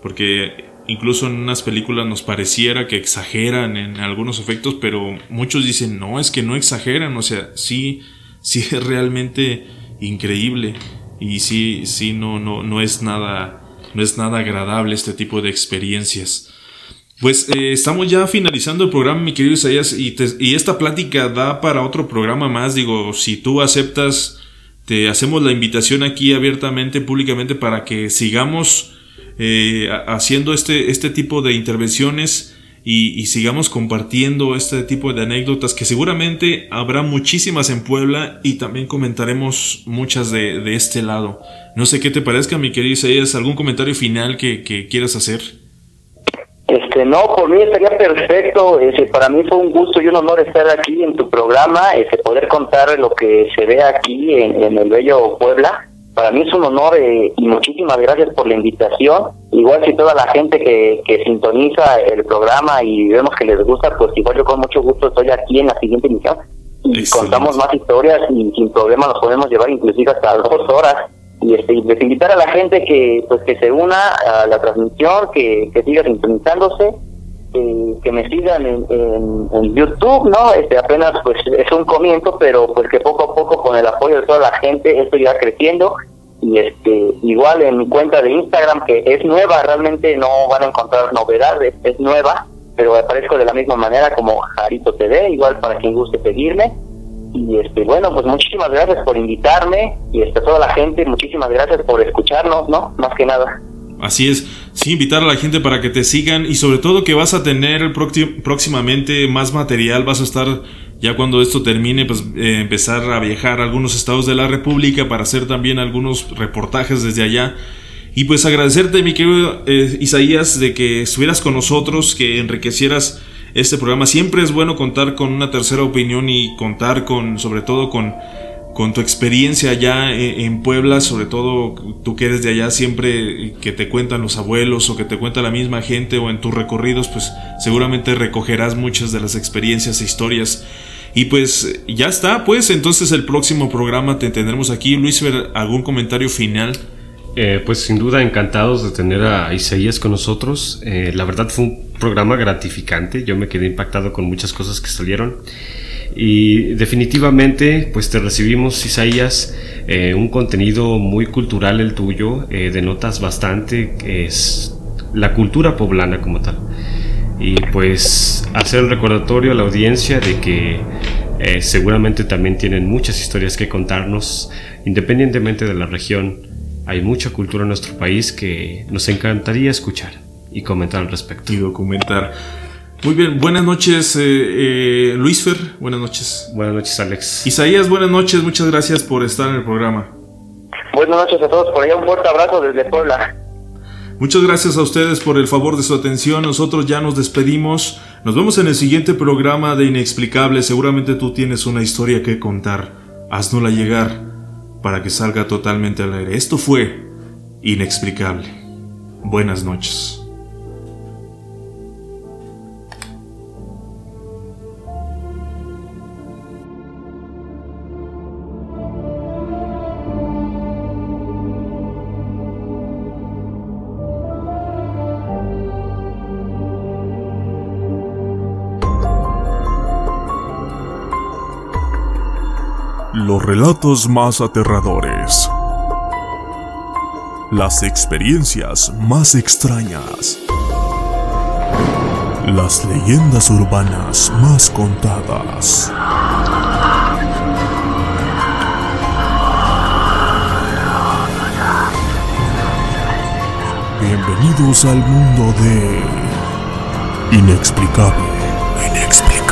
S2: porque incluso en unas películas nos pareciera que exageran en algunos efectos, pero muchos dicen, no, es que no exageran, o sea, sí, sí es realmente increíble y sí, sí, no, no, no es nada, no es nada agradable este tipo de experiencias. Pues eh, estamos ya finalizando el programa, mi querido Isaías, y, y esta plática da para otro programa más. Digo, si tú aceptas, te hacemos la invitación aquí abiertamente, públicamente, para que sigamos eh, haciendo este, este tipo de intervenciones y, sigamos compartiendo este tipo de anécdotas que seguramente habrá muchísimas en Puebla y también comentaremos muchas de, este lado. No sé qué te parezca, mi querido Isaías, algún comentario final que, quieras hacer.
S4: Este, no, por mí estaría perfecto. Ese, para mí fue un gusto y un honor estar aquí en tu programa, ese, poder contar lo que se ve aquí en, en el bello Puebla para mí es un honor eh, y muchísimas gracias por la invitación. Igual si toda la gente que, que sintoniza el programa y vemos que les gusta, pues igual yo con mucho gusto estoy aquí en la siguiente emisión y contamos más historias y sin problema nos podemos llevar inclusive hasta dos horas. Y, este, les invitar a la gente que pues que se una a la transmisión, que, que siga sintonizándose que me sigan en, en, YouTube, ¿no? Este apenas pues es un comienzo, pero pues que poco a poco con el apoyo de toda la gente esto irá creciendo y este igual en mi cuenta de Instagram que es nueva, realmente no van a encontrar novedades, es nueva, pero aparezco de la misma manera como Jarito TV, igual para quien guste seguirme. Y este bueno, pues muchísimas gracias por invitarme y este toda la gente, muchísimas gracias por escucharnos, ¿no? Más que nada.
S2: Así es, sí, invitar a la gente para que te sigan y sobre todo que vas a tener próximamente más material, vas a estar ya cuando esto termine, pues eh, empezar a viajar a algunos estados de la República para hacer también algunos reportajes desde allá. Y pues agradecerte, mi querido eh, Isaías, de que estuvieras con nosotros, que enriquecieras este programa. Siempre es bueno contar con una tercera opinión y contar con, sobre todo con con tu experiencia allá e, en Puebla, sobre todo tú que eres de allá, siempre que te cuentan los abuelos o que te cuenta la misma gente o en tus recorridos, pues seguramente recogerás muchas de las experiencias e historias. Y pues ya está, pues entonces el próximo programa te tendremos aquí. Luis, ¿algún comentario final?
S3: Eh, pues sin duda encantados de tener a Isaías con nosotros. Eh, la verdad fue un programa gratificante, yo me quedé impactado con muchas cosas que salieron. Y definitivamente, pues te recibimos, Isaías, eh, un contenido muy cultural el tuyo, eh, denotas bastante es la cultura poblana como tal. Y pues hacer el recordatorio a la audiencia de que eh, seguramente también tienen muchas historias que contarnos, independientemente de la región. Hay mucha cultura en nuestro país que nos encantaría escuchar y comentar al respecto.
S2: Y documentar. Muy bien, buenas noches, eh, eh, Luis Fer, buenas noches.
S3: Buenas noches, Alex.
S2: Isaías, buenas noches, muchas gracias por estar en el programa.
S4: Buenas noches a todos, por allá un fuerte abrazo desde Puebla.
S2: Muchas gracias a ustedes por el favor de su atención. Nosotros ya nos despedimos. Nos vemos en el siguiente programa de Inexplicable. Seguramente tú tienes una historia que contar. Haznosla llegar para que salga totalmente al aire. Esto fue Inexplicable. Buenas noches.
S1: Relatos más aterradores. Las experiencias más extrañas. Las leyendas urbanas más contadas. Bienvenidos al mundo de... Inexplicable. Inexplicable.